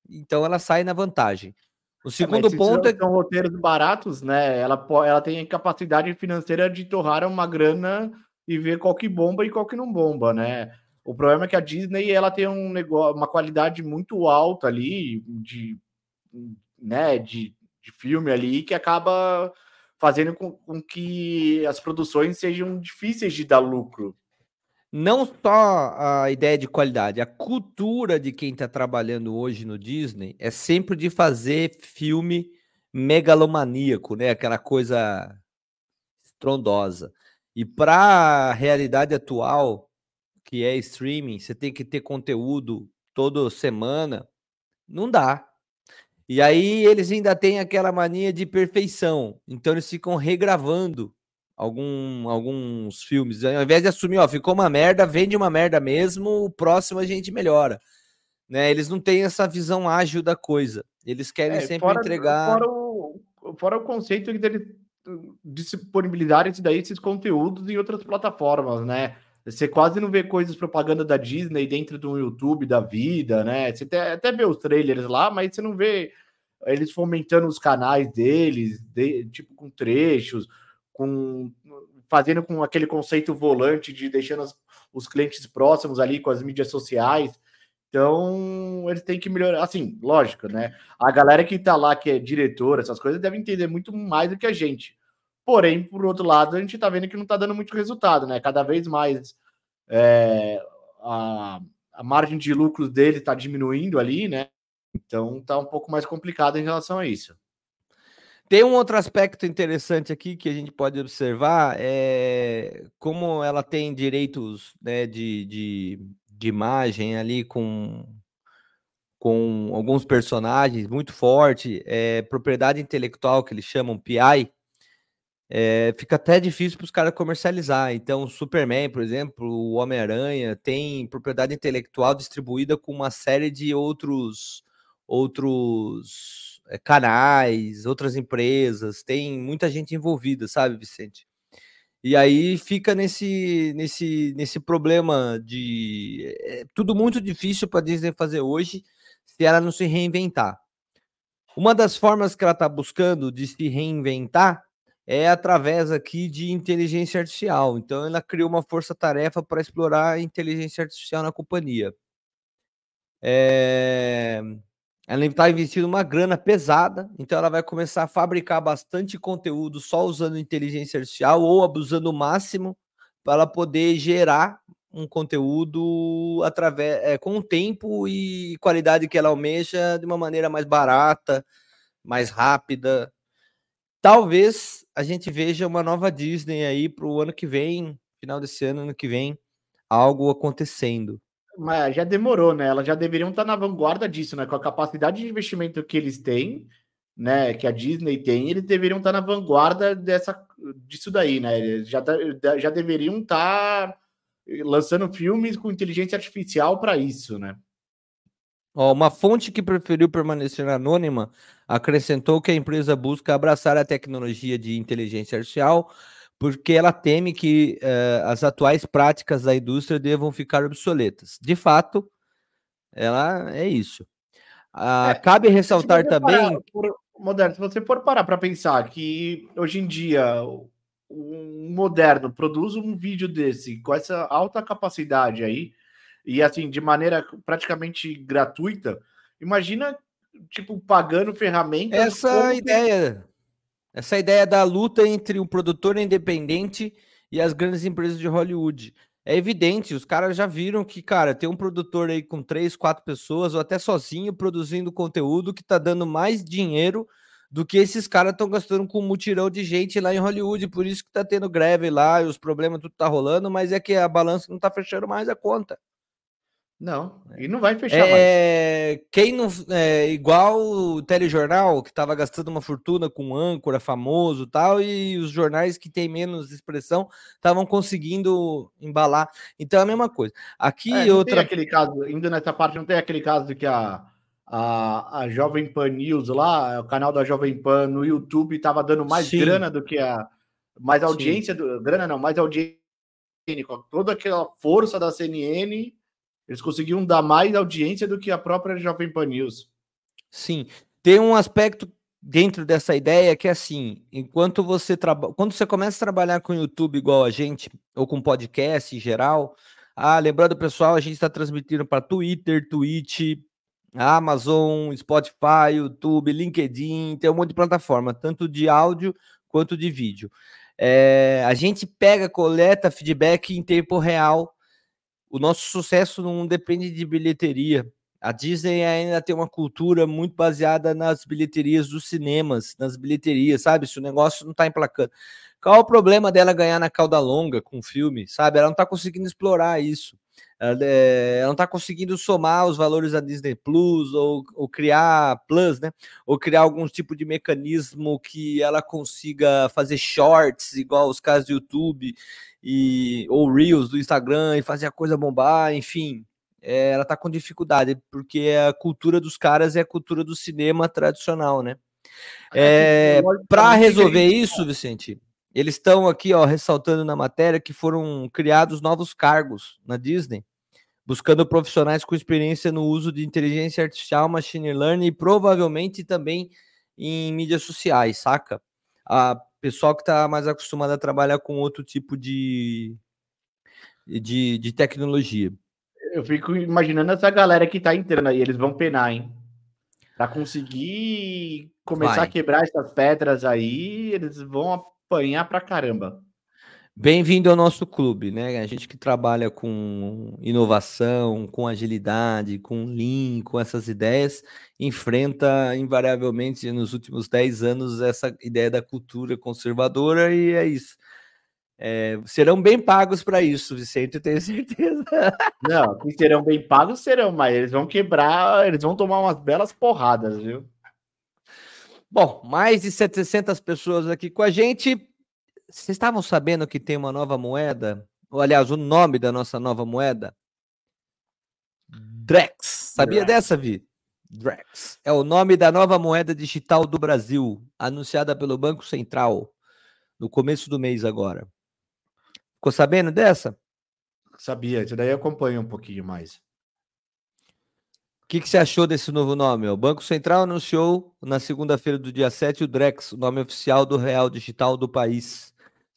então ela sai na vantagem. O é, segundo é, ponto é são roteiros baratos, né? Ela, ela tem capacidade financeira de torrar uma grana e ver qual que bomba e qual que não bomba, né? O problema é que a Disney ela tem um negócio, uma qualidade muito alta ali de, né, de de filme ali que acaba fazendo com, com, que as produções sejam difíceis de dar lucro. Não só a ideia de qualidade, a cultura de quem está trabalhando hoje no Disney é sempre de fazer filme megalomaníaco, né? Aquela coisa estrondosa. E para a realidade atual, que é streaming, você tem que ter conteúdo toda semana, não dá. E aí eles ainda têm aquela mania de perfeição. Então eles ficam regravando algum, alguns filmes. Ao invés de assumir, ó, ficou uma merda, vende uma merda mesmo, o próximo a gente melhora. Né? Eles não têm essa visão ágil da coisa. Eles querem é, sempre fora, entregar. Fora o, fora o conceito de disponibilizar esse daí, esses conteúdos em outras plataformas, né? Você quase não vê coisas propaganda da Disney dentro do YouTube da vida, né? Você até, até vê os trailers lá, mas você não vê eles fomentando os canais deles, de, tipo com trechos, com fazendo com aquele conceito volante de deixando as, os clientes próximos ali com as mídias sociais. Então, eles têm que melhorar. Assim, lógico, né? A galera que tá lá, que é diretora, essas coisas, deve entender muito mais do que a gente. Porém, por outro lado, a gente tá vendo que não tá dando muito resultado, né? Cada vez mais é, a, a margem de lucro dele tá diminuindo ali, né? Então tá um pouco mais complicado em relação a isso. Tem um outro aspecto interessante aqui que a gente pode observar, é como ela tem direitos né, de, de, de imagem ali com, com alguns personagens muito forte, é, propriedade intelectual que eles chamam PI, é, fica até difícil para os caras comercializar. Então, o Superman, por exemplo, o Homem-Aranha, tem propriedade intelectual distribuída com uma série de outros outros é, canais, outras empresas, tem muita gente envolvida, sabe, Vicente? E aí fica nesse, nesse, nesse problema de. É tudo muito difícil para Disney fazer hoje se ela não se reinventar. Uma das formas que ela está buscando de se reinventar é através aqui de inteligência artificial. Então, ela criou uma força-tarefa para explorar a inteligência artificial na companhia. É... Ela está investindo uma grana pesada, então ela vai começar a fabricar bastante conteúdo só usando inteligência artificial ou abusando o máximo para poder gerar um conteúdo através é, com o tempo e qualidade que ela almeja de uma maneira mais barata, mais rápida. Talvez a gente veja uma nova Disney aí para o ano que vem, final desse ano, ano que vem, algo acontecendo. Mas já demorou, né? Elas já deveriam estar na vanguarda disso, né? Com a capacidade de investimento que eles têm, né? Que a Disney tem, eles deveriam estar na vanguarda dessa, disso daí, né? Eles já, tá, já deveriam estar lançando filmes com inteligência artificial para isso, né? Ó, uma fonte que preferiu permanecer anônima acrescentou que a empresa busca abraçar a tecnologia de inteligência artificial porque ela teme que uh, as atuais práticas da indústria devam ficar obsoletas. De fato, ela é isso. Uh, é, cabe ressaltar também. Por, moderno, se você for parar para pensar que hoje em dia um moderno produz um vídeo desse com essa alta capacidade aí, e assim, de maneira praticamente gratuita, imagina, tipo, pagando ferramentas. Essa ideia. Essa ideia da luta entre o produtor independente e as grandes empresas de Hollywood. É evidente, os caras já viram que, cara, tem um produtor aí com três, quatro pessoas, ou até sozinho, produzindo conteúdo que tá dando mais dinheiro do que esses caras estão gastando com um mutirão de gente lá em Hollywood. Por isso que tá tendo greve lá e os problemas tudo tá rolando, mas é que a balança não tá fechando mais a conta. Não, e não vai fechar é, mais. Quem não. É, igual o telejornal, que estava gastando uma fortuna com âncora famoso tal, e os jornais que têm menos expressão estavam conseguindo embalar. Então é a mesma coisa. Aqui é, outra. Tem aquele caso, indo nessa parte, não tem aquele caso de que a, a, a Jovem Pan News lá, o canal da Jovem Pan no YouTube estava dando mais Sim. grana do que a. Mais audiência, do, grana não, mais audiência, com toda aquela força da CNN eles conseguiam dar mais audiência do que a própria Jovem Pan News. Sim. Tem um aspecto dentro dessa ideia que é assim, enquanto você trabalha, quando você começa a trabalhar com YouTube igual a gente, ou com podcast em geral, ah, lembrando pessoal, a gente está transmitindo para Twitter, Twitch, Amazon, Spotify, YouTube, LinkedIn, tem um monte de plataforma, tanto de áudio quanto de vídeo. É, a gente pega, coleta feedback em tempo real o nosso sucesso não depende de bilheteria. A Disney ainda tem uma cultura muito baseada nas bilheterias dos cinemas, nas bilheterias, sabe? Se o negócio não tá emplacando. Qual o problema dela ganhar na cauda longa com o filme, sabe? Ela não tá conseguindo explorar isso. Ela, é, ela não tá conseguindo somar os valores da Disney Plus ou, ou criar Plus, né? Ou criar algum tipo de mecanismo que ela consiga fazer shorts, igual os casos do YouTube e ou Reels do Instagram e fazer a coisa bombar, enfim. É, ela tá com dificuldade, porque a cultura dos caras é a cultura do cinema tradicional, né? É, é para resolver isso, Vicente, eles estão aqui, ó, ressaltando na matéria que foram criados novos cargos na Disney, buscando profissionais com experiência no uso de inteligência artificial, machine learning e provavelmente também em mídias sociais, saca? A pessoal que está mais acostumado a trabalhar com outro tipo de, de, de tecnologia. Eu fico imaginando essa galera que está entrando aí, eles vão penar, hein? Para conseguir começar Vai. a quebrar essas pedras aí, eles vão apanhar pra caramba. Bem-vindo ao nosso clube, né? A gente que trabalha com inovação, com agilidade, com Lean, com essas ideias, enfrenta invariavelmente nos últimos 10 anos essa ideia da cultura conservadora e é isso. É, serão bem pagos para isso, Vicente, eu tenho certeza. Não, que serão bem pagos serão, mas eles vão quebrar, eles vão tomar umas belas porradas, viu? Bom, mais de 700 pessoas aqui com a gente. Vocês estavam sabendo que tem uma nova moeda? Ou, aliás, o nome da nossa nova moeda? Drex. Sabia Drex. dessa, Vi? Drex. É o nome da nova moeda digital do Brasil, anunciada pelo Banco Central no começo do mês agora. Ficou sabendo dessa? Sabia, isso daí eu acompanho um pouquinho mais. O que, que você achou desse novo nome? O Banco Central anunciou na segunda-feira do dia 7 o Drex, o nome oficial do real digital do país.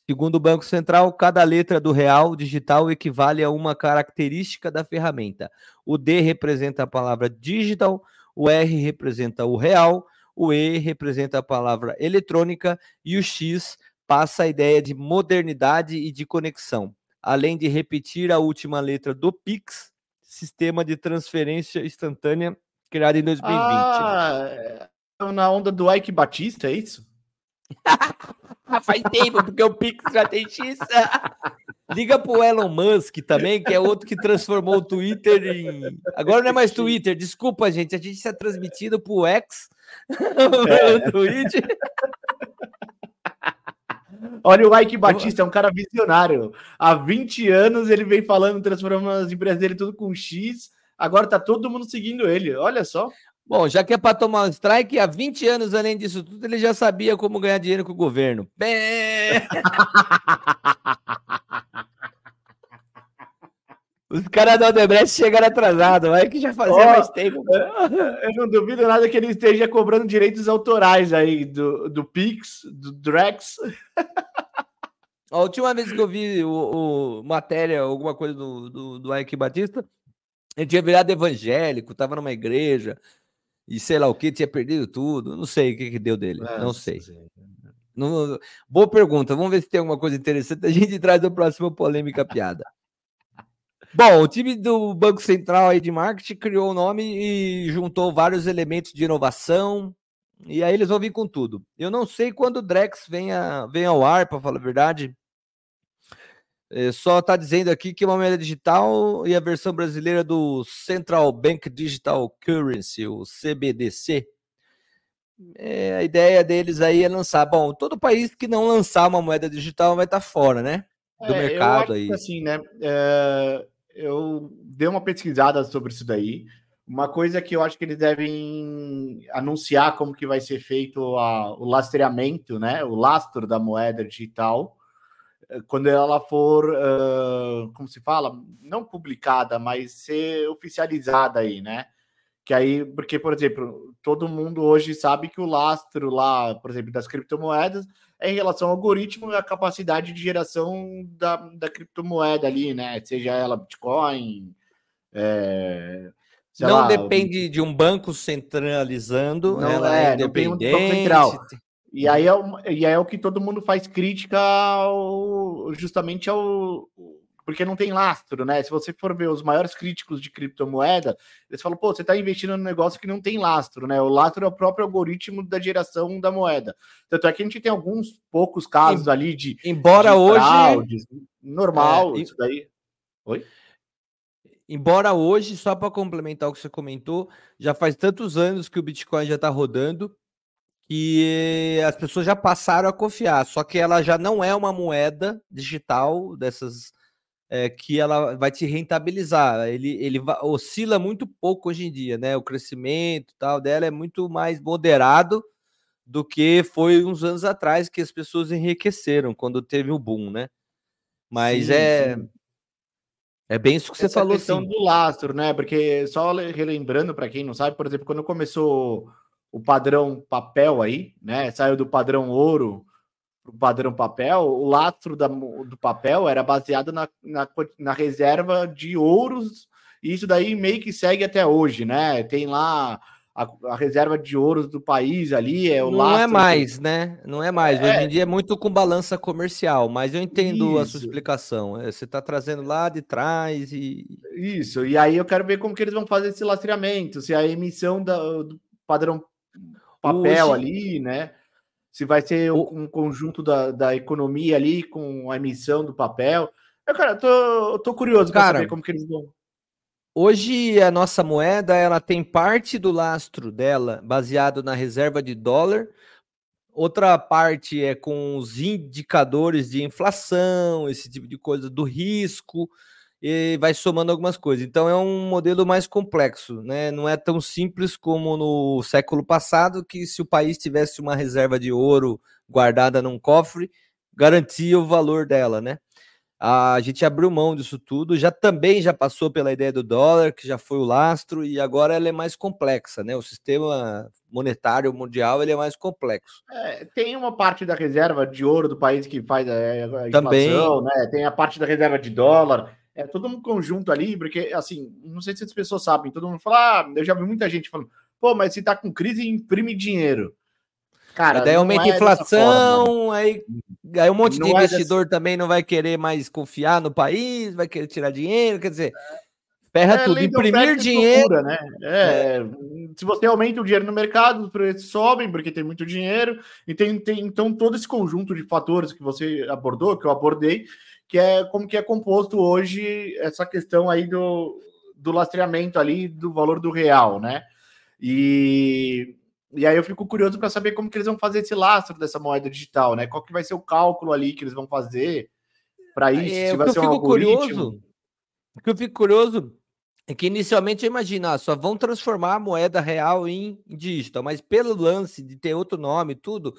Segundo o Banco Central, cada letra do real digital equivale a uma característica da ferramenta. O D representa a palavra digital, o R representa o real, o E representa a palavra eletrônica e o X passa a ideia de modernidade e de conexão, além de repetir a última letra do Pix, sistema de transferência instantânea criado em 2020. Ah, é na onda do Ike Batista, é isso? Faz tempo, porque o Pix já tem X. Liga pro Elon Musk também, que é outro que transformou o Twitter em. Agora não é mais Twitter, desculpa, gente. A gente está transmitindo pro X, é. Twitter. Olha o Ike Batista, é um cara visionário. Há 20 anos ele vem falando, transformando as empresas dele tudo com X. Agora tá todo mundo seguindo ele. Olha só. Bom, já que é para tomar um strike, há 20 anos, além disso tudo, ele já sabia como ganhar dinheiro com o governo. Os caras da Odebrecht chegaram atrasados, é que já fazia oh, mais tempo. Eu não duvido nada que ele esteja cobrando direitos autorais aí do, do Pix, do Drex. A última vez que eu vi o, o matéria, alguma coisa do, do, do Ike Batista, ele tinha virado evangélico, estava numa igreja, e sei lá o que, tinha perdido tudo. Não sei o que, que deu dele. É, não sei. Não, boa pergunta. Vamos ver se tem alguma coisa interessante. A gente traz a próxima polêmica piada. Bom, o time do Banco Central aí de marketing criou o nome e juntou vários elementos de inovação. E aí eles vão vir com tudo. Eu não sei quando o Drex vem, a, vem ao ar, para falar a verdade. É, só está dizendo aqui que é uma moeda digital e a versão brasileira do Central Bank Digital Currency, o CBDC. É, a ideia deles aí é lançar. Bom, todo país que não lançar uma moeda digital vai estar tá fora, né? Do é, mercado aí. assim, né? É, eu dei uma pesquisada sobre isso daí. Uma coisa que eu acho que eles devem anunciar como que vai ser feito a, o lastreamento, né? O lastro da moeda digital quando ela for, uh, como se fala, não publicada, mas ser oficializada aí, né? Que aí, porque, por exemplo, todo mundo hoje sabe que o lastro lá, por exemplo, das criptomoedas é em relação ao algoritmo e a capacidade de geração da, da criptomoeda ali, né? Seja ela Bitcoin. É, não lá, depende de um banco centralizando, não, ela é, é independente. Um banco central. E aí, é o, e aí é o que todo mundo faz crítica ao, justamente ao. Porque não tem lastro, né? Se você for ver os maiores críticos de criptomoeda, eles falam, pô, você está investindo num negócio que não tem lastro, né? O lastro é o próprio algoritmo da geração da moeda. Tanto é que a gente tem alguns poucos casos ali de. Embora de hoje. Fraudes, normal, é, isso daí. Oi? Embora hoje, só para complementar o que você comentou, já faz tantos anos que o Bitcoin já está rodando que as pessoas já passaram a confiar, só que ela já não é uma moeda digital dessas é, que ela vai te rentabilizar. Ele, ele oscila muito pouco hoje em dia, né? O crescimento tal dela é muito mais moderado do que foi uns anos atrás que as pessoas enriqueceram quando teve o boom, né? Mas sim, é sim. é bem isso que Essa você falou, questão sim. do lastro, né? Porque só relembrando para quem não sabe, por exemplo, quando começou o padrão papel aí, né? Saiu do padrão ouro para o padrão papel. O lastro da, do papel era baseado na, na, na, reserva de ouros, e isso daí meio que segue até hoje, né? Tem lá a, a, reserva de ouro do país ali, é o Não é mais, né? Não é mais. É... Hoje em dia é muito com balança comercial, mas eu entendo Isso. a sua explicação. É, você está trazendo lá de trás e. Isso, e aí eu quero ver como que eles vão fazer esse lastreamento, se a emissão da, do padrão papel Hoje... ali, né? Se vai ser um conjunto da, da economia ali com a emissão do papel. Eu, cara, eu tô, eu tô curioso para saber como que eles vão. Hoje a nossa moeda ela tem parte do lastro dela baseado na reserva de dólar, outra parte é com os indicadores de inflação, esse tipo de coisa do risco e vai somando algumas coisas. Então é um modelo mais complexo, né? Não é tão simples como no século passado que se o país tivesse uma reserva de ouro guardada num cofre, garantia o valor dela, né? A gente abriu mão disso tudo, já também já passou pela ideia do dólar, que já foi o lastro, e agora ela é mais complexa, né? O sistema monetário mundial ele é mais complexo. É, tem uma parte da reserva de ouro do país que faz a, a inflação, também. né? Tem a parte da reserva de dólar, é todo um conjunto ali, porque assim, não sei se as pessoas sabem, todo mundo fala, ah, eu já vi muita gente falando, pô, mas se tá com crise, imprime dinheiro. Cara, daí aumenta a é inflação, forma, aí, aí um monte de é investidor é dessa... também não vai querer mais confiar no país, vai querer tirar dinheiro, quer dizer, ferra é, tudo. Imprimir dinheiro. né? É, é, Se você aumenta o dinheiro no mercado, os preços sobem porque tem muito dinheiro, e tem, tem então todo esse conjunto de fatores que você abordou, que eu abordei, que é como que é composto hoje essa questão aí do, do lastreamento ali do valor do real, né? E e aí eu fico curioso para saber como que eles vão fazer esse lastro dessa moeda digital, né? Qual que vai ser o cálculo ali que eles vão fazer para isso? É, se vai ser um algoritmo. Curioso, o que eu fico curioso é que inicialmente eu imagino, ah, só vão transformar a moeda real em digital, mas pelo lance de ter outro nome e tudo,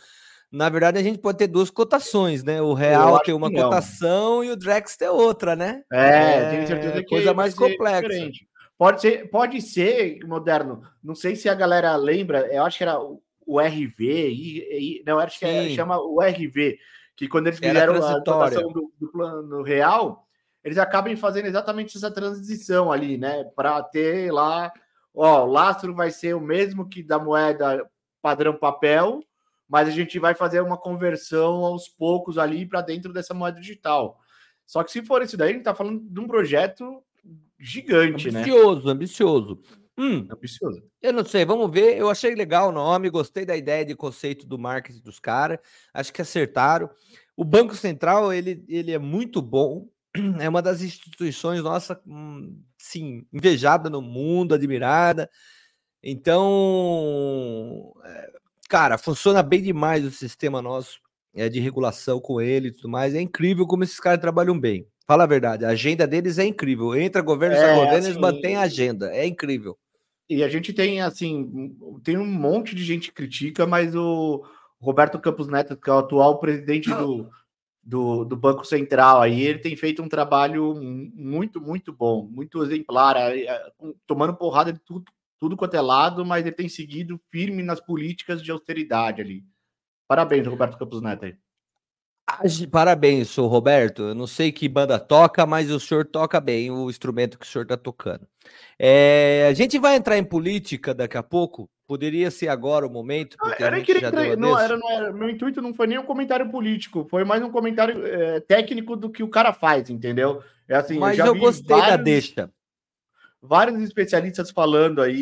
na verdade a gente pode ter duas cotações, né? O real ter uma cotação e o Drex ter outra, né? É, é tenho certeza que coisa mais complexa. Diferente. Pode ser, pode ser moderno. Não sei se a galera lembra, eu acho que era o RV, e, e, não, acho que é, chama o RV, que quando eles fizeram a votação do, do, plano real, eles acabam fazendo exatamente essa transição ali, né? Para ter lá, ó, o lastro vai ser o mesmo que da moeda padrão papel, mas a gente vai fazer uma conversão aos poucos ali para dentro dessa moeda digital. Só que se for isso daí, a gente está falando de um projeto gigante, ambicioso, né? Ambicioso, ambicioso. Hum, ambicioso. Eu não sei, vamos ver. Eu achei legal o nome, gostei da ideia de conceito do marketing dos caras. Acho que acertaram. O Banco Central, ele, ele é muito bom. É uma das instituições, nossa, hum, sim, invejada no mundo, admirada. Então, é, cara, funciona bem demais o sistema nosso é, de regulação com ele e tudo mais. É incrível como esses caras trabalham bem. Fala a verdade, a agenda deles é incrível. Entra governo, é, sai governo, assim, eles mantêm a agenda. É incrível. E a gente tem, assim, tem um monte de gente que critica, mas o Roberto Campos Neto, que é o atual presidente do, do, do, Banco Central, aí ele tem feito um trabalho muito, muito bom, muito exemplar, tomando porrada de tudo, tudo quanto é lado, mas ele tem seguido firme nas políticas de austeridade ali. Parabéns, Roberto Campos Neto aí. Parabéns, senhor Roberto. Eu não sei que banda toca, mas o senhor toca bem o instrumento que o senhor está tocando. É, a gente vai entrar em política daqui a pouco. Poderia ser agora o momento, porque a gente já deu não, era, não era, Meu intuito não foi nem um comentário político, foi mais um comentário é, técnico do que o cara faz, entendeu? É assim, mas eu, eu gostei vários, da deixa. Vários especialistas falando aí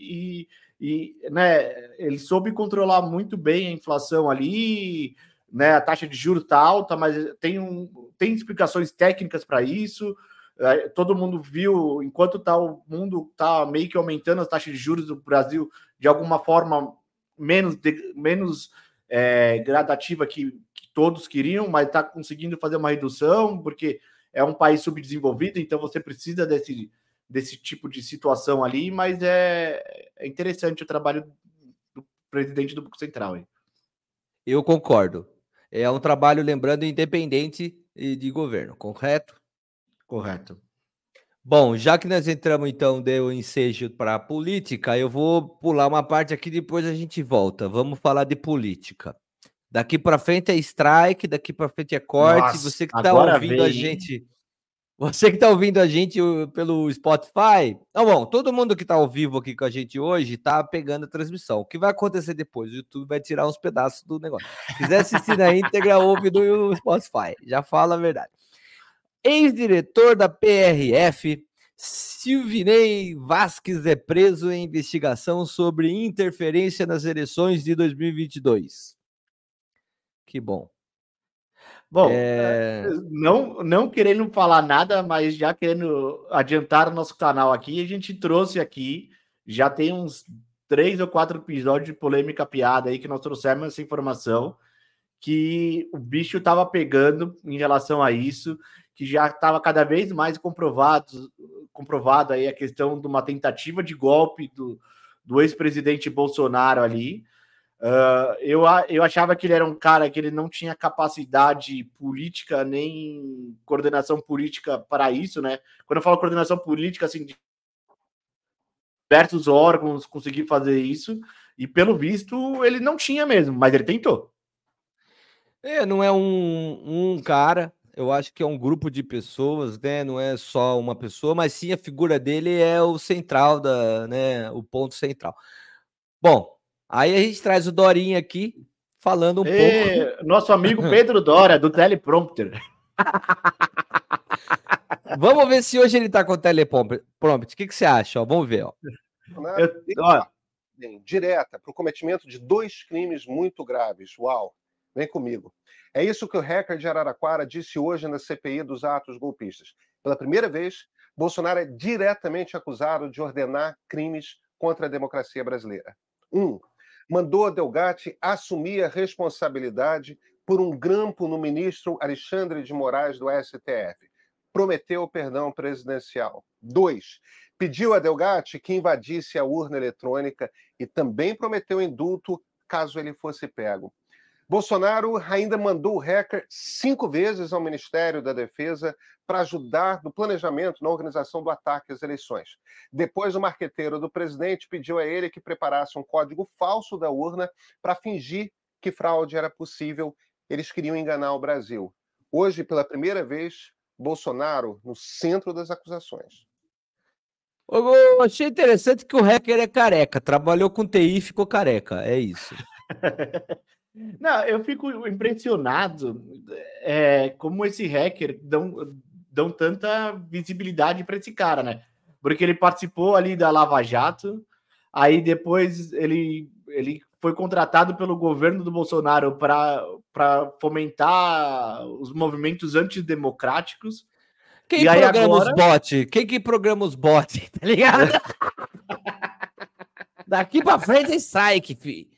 e, e né, ele soube controlar muito bem a inflação ali né? A taxa de juros está alta, mas tem, um, tem explicações técnicas para isso. É, todo mundo viu, enquanto tá, o mundo está meio que aumentando as taxas de juros do Brasil de alguma forma menos, de, menos é, gradativa que, que, todos queriam, mas está conseguindo fazer uma redução, porque é um país subdesenvolvido, então você precisa desse, desse tipo de situação ali, mas é, é interessante o trabalho do presidente do Banco Central. Hein? Eu concordo. É um trabalho, lembrando, independente de governo, correto? Correto. Bom, já que nós entramos, então, deu ensejo para a política, eu vou pular uma parte aqui, depois a gente volta. Vamos falar de política. Daqui para frente é strike, daqui para frente é corte. Nossa, Você que está ouvindo vem, a gente. Você que está ouvindo a gente pelo Spotify, não, bom, todo mundo que está ao vivo aqui com a gente hoje está pegando a transmissão. O que vai acontecer depois? O YouTube vai tirar uns pedaços do negócio. Se quiser assistir na íntegra, ouve no Spotify. Já fala a verdade. Ex-diretor da PRF, Silvinei Vasques é preso em investigação sobre interferência nas eleições de 2022. Que bom. Bom, é... não, não querendo falar nada, mas já querendo adiantar o nosso canal aqui, a gente trouxe aqui, já tem uns três ou quatro episódios de polêmica piada aí que nós trouxemos essa informação que o bicho estava pegando em relação a isso, que já estava cada vez mais comprovado, comprovado aí a questão de uma tentativa de golpe do, do ex-presidente Bolsonaro ali. Uh, eu, eu achava que ele era um cara que ele não tinha capacidade política nem coordenação política para isso, né? Quando eu falo coordenação política, assim, diversos órgãos conseguir fazer isso, e pelo visto ele não tinha mesmo, mas ele tentou. É, não é um, um cara, eu acho que é um grupo de pessoas, né? Não é só uma pessoa, mas sim a figura dele é o central da, né? O ponto central. Bom, Aí a gente traz o Dorinha aqui, falando um e, pouco. Nosso amigo Pedro Dora, do Teleprompter. Vamos ver se hoje ele tá com o teleprompter. O que, que você acha? Ó, vamos ver. Ó. Eu, ó. Direta para o cometimento de dois crimes muito graves. Uau! Vem comigo. É isso que o hacker de Araraquara disse hoje na CPI dos atos golpistas. Pela primeira vez, Bolsonaro é diretamente acusado de ordenar crimes contra a democracia brasileira. Um, mandou a Delgatti assumir a responsabilidade por um grampo no ministro Alexandre de Moraes do STF. Prometeu perdão presidencial. Dois, pediu a Delgatti que invadisse a urna eletrônica e também prometeu indulto caso ele fosse pego. Bolsonaro ainda mandou o hacker cinco vezes ao Ministério da Defesa para ajudar no planejamento, na organização do ataque às eleições. Depois, o marqueteiro do presidente pediu a ele que preparasse um código falso da urna para fingir que fraude era possível. Eles queriam enganar o Brasil. Hoje, pela primeira vez, Bolsonaro no centro das acusações. Eu achei interessante que o hacker é careca, trabalhou com TI e ficou careca, é isso. Não, eu fico impressionado é, como esse hacker dão, dão tanta visibilidade para esse cara, né? Porque ele participou ali da Lava Jato, aí depois ele, ele foi contratado pelo governo do Bolsonaro para fomentar os movimentos antidemocráticos. Quem e programa agora... os bots? Quem que programa os bots, tá ligado? Daqui para frente é strike, filho.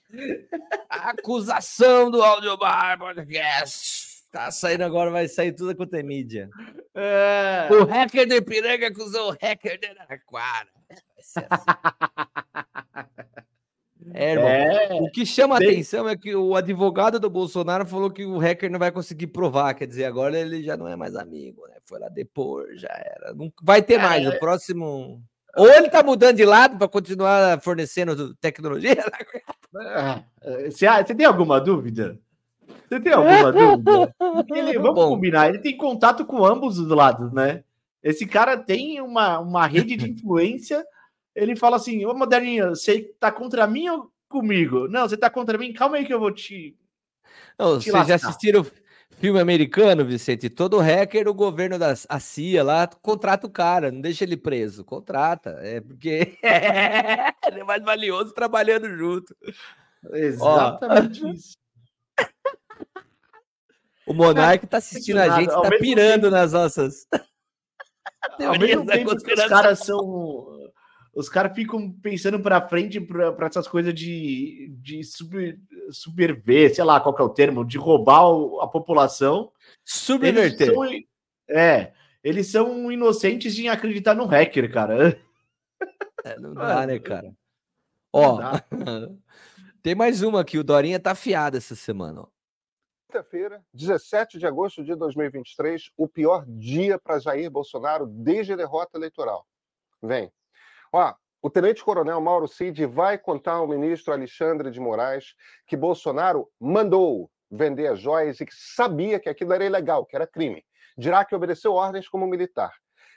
Acusação do Audiobar Podcast. Tá saindo agora, vai sair tudo quanto é mídia. É. O hacker de Ipiranga acusou o hacker de Araraquara. Ser assim. É, irmão. É, o que chama tem... atenção é que o advogado do Bolsonaro falou que o hacker não vai conseguir provar. Quer dizer, agora ele já não é mais amigo, né? Foi lá depois, já era. Não vai ter mais. O próximo. Ou ele tá mudando de lado para continuar fornecendo tecnologia. É, você, você tem alguma dúvida? Você tem alguma dúvida? Ele, vamos Bom. combinar, ele tem contato com ambos os lados, né? Esse cara tem uma, uma rede de influência. Ele fala assim: Ô Moderninho, você tá contra mim ou comigo? Não, você tá contra mim, calma aí que eu vou te. Não, te vocês lascar. já assistiram filme americano, Vicente? Todo hacker, o governo da a CIA lá contrata o cara, não deixa ele preso, contrata. É porque ele é mais valioso trabalhando junto. Exatamente Ó. isso. O Monark tá assistindo a gente, tá pirando tempo, nas nossas. Ao mesmo tempo que os caras são. Os caras ficam pensando para frente para essas coisas de, de super, subverter, sei lá qual é o termo, de roubar a população. Subverter. São, é, eles são inocentes em acreditar no hacker, cara. É, não dá, né, cara? Ó, tem mais uma aqui, o Dorinha tá afiado essa semana, ó. Quinta-feira, 17 de agosto de 2023, o pior dia para Jair Bolsonaro desde a derrota eleitoral. Vem. Ó, o tenente-coronel Mauro Cid vai contar ao ministro Alexandre de Moraes que Bolsonaro mandou vender as joias e que sabia que aquilo era ilegal, que era crime. Dirá que obedeceu ordens como militar.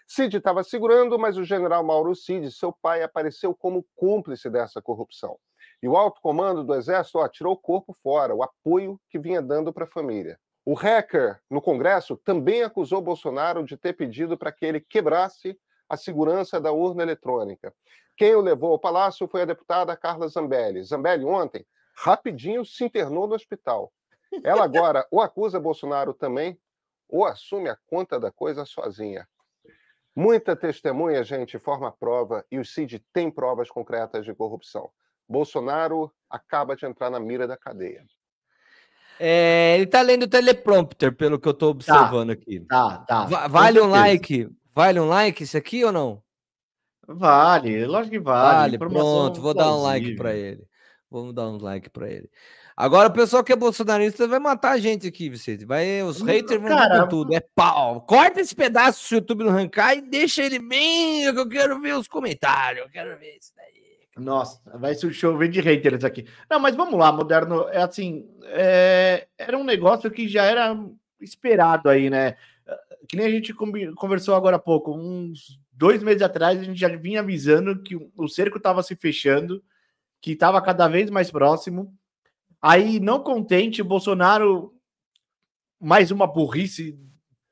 Cid estava segurando, mas o general Mauro Cid, seu pai, apareceu como cúmplice dessa corrupção. E o alto comando do exército ó, tirou o corpo fora, o apoio que vinha dando para a família. O hacker no Congresso também acusou Bolsonaro de ter pedido para que ele quebrasse a segurança da urna eletrônica. Quem o levou ao palácio foi a deputada Carla Zambelli. Zambelli, ontem, rapidinho se internou no hospital. Ela agora ou acusa Bolsonaro também, ou assume a conta da coisa sozinha. Muita testemunha, gente, forma prova e o CID tem provas concretas de corrupção. Bolsonaro acaba de entrar na mira da cadeia. É, ele tá lendo o teleprompter, pelo que eu tô observando tá, aqui. Tá, tá. vale um like? Vale um like isso aqui ou não? Vale, lógico que vale. Vale, pronto, vou dar um like para ele. Vamos dar um like para ele. Agora o pessoal que é bolsonarista vai matar a gente aqui, Vicente. Vai, os haters vão Cara, tudo. É pau. Corta esse pedaço do YouTube no arrancar e deixa ele bem. Eu quero ver os comentários. Eu quero ver isso daí. Nossa, vai chover de haters aqui. Não, mas vamos lá, Moderno. É assim, é, era um negócio que já era esperado aí, né? Que nem a gente conversou agora há pouco. Uns dois meses atrás, a gente já vinha avisando que o cerco estava se fechando, que estava cada vez mais próximo Aí, não contente, o Bolsonaro, mais uma burrice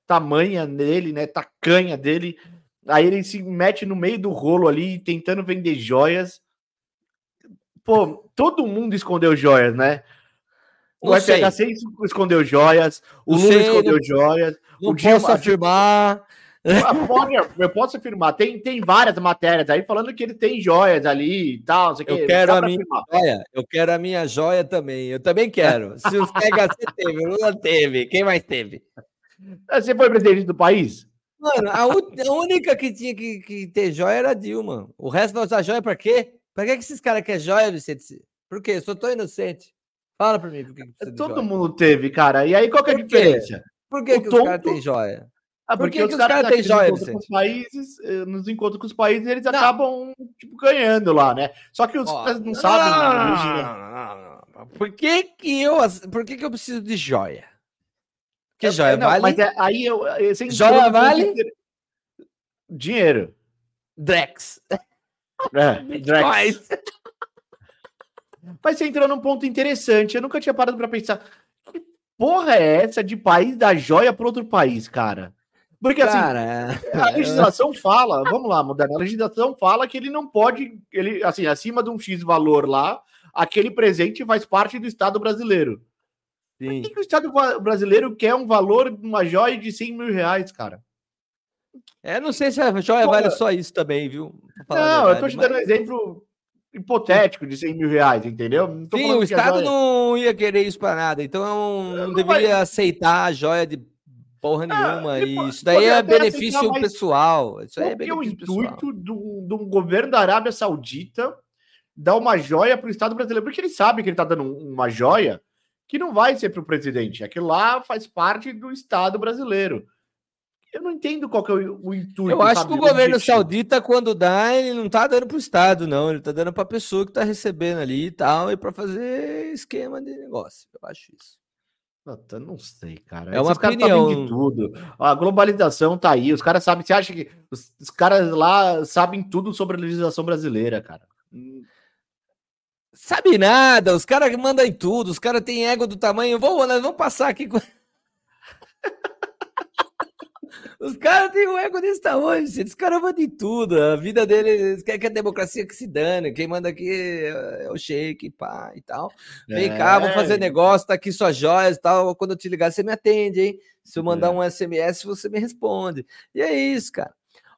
tamanha nele, né? Tacanha dele. Aí ele se mete no meio do rolo ali, tentando vender joias. Pô, todo mundo escondeu joias, né? O FHC escondeu joias, o Lula escondeu não, joias. Não o Dilma, posso afirmar. eu posso afirmar, tem, tem várias matérias aí falando que ele tem joias ali e tal. eu que, quero a minha joia, eu quero a minha joia também. Eu também quero. Se os PHC teve, o Lula teve, quem mais teve? Você foi presidente do país? Mano, a, a única que tinha que, que, ter joia era a Dilma. O resto vai usar joia pra quê? Pra que, que esses caras querem joia, Vicente? Por quê? Eu só tô inocente. Fala pra mim. Por que que Todo mundo teve, cara. E aí qual que é a diferença? Por que, que os caras têm joia? Ah, porque Por que, os caras cara têm joia, com os países, eh, nos encontros com os países, eles não. acabam tipo, ganhando lá, né? Só que os caras não sabem. Não, Por que que eu, por que que eu preciso de joia? Que eu, joia não, vale? Mas é, aí eu, joia vale dinheiro. Drex. É, Drex. Mas você entrou num ponto interessante. Eu nunca tinha parado para pensar. Que porra é essa de país da joia para outro país, cara? Porque assim, Cara, assim, a legislação fala, vamos lá, moderna, a legislação fala que ele não pode, ele, assim, acima de um X valor lá, aquele presente faz parte do Estado brasileiro. Sim. Por que, que o Estado brasileiro quer um valor de uma joia de 100 mil reais, cara? É, não sei se a joia vale só isso também, viu? Não, verdade, eu tô te dando mas... um exemplo hipotético de 100 mil reais, entendeu? Sim, o Estado joia... não ia querer isso para nada, então não, não deveria vai... aceitar a joia de porra ah, nenhuma. Isso daí é benefício pessoal. Isso aí é benefício o intuito de um governo da Arábia Saudita dar uma joia para o Estado brasileiro? Porque ele sabe que ele está dando uma joia que não vai ser para o presidente. Aquilo lá faz parte do Estado brasileiro. Eu não entendo qual que é o, o intuito. Eu acho sabe, que o governo objetivo. saudita, quando dá, ele não está dando para o Estado, não. Ele está dando para a pessoa que está recebendo ali e tal, e para fazer esquema de negócio. Eu acho isso. Eu não sei, cara. É uma opinião. de tudo. A globalização tá aí. Os caras sabem. Você acha que os, os, caras lá sabem tudo sobre a legislação brasileira, cara? Sabe nada. Os caras mandam em tudo. Os caras têm ego do tamanho. Vou, nós vamos passar aqui. Os caras têm um ego desse tamanho, gente. Os caras mandam em tudo. A vida deles quer que a democracia que se dane. Quem manda aqui é o shake, pá, e tal. Vem é. cá, vamos fazer negócio, tá aqui suas joias e tal. Quando eu te ligar, você me atende, hein? Se eu mandar é. um SMS, você me responde. E é isso, cara.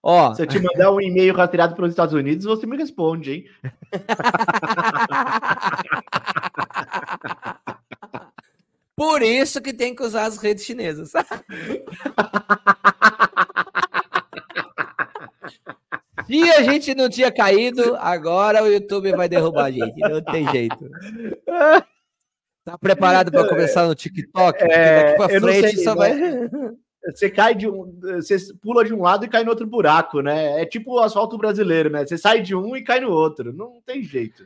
Ó, Se eu te mandar um e-mail rastreado para os Estados Unidos, você me responde, hein? Por isso que tem que usar as redes chinesas. Se a gente não tinha caído, agora o YouTube vai derrubar a gente. Não tem jeito. Tá preparado para começar no TikTok? É, daqui para frente sei, só vai. Você cai de um, você pula de um lado e cai no outro buraco, né? É tipo o asfalto brasileiro, né? Você sai de um e cai no outro. Não tem jeito.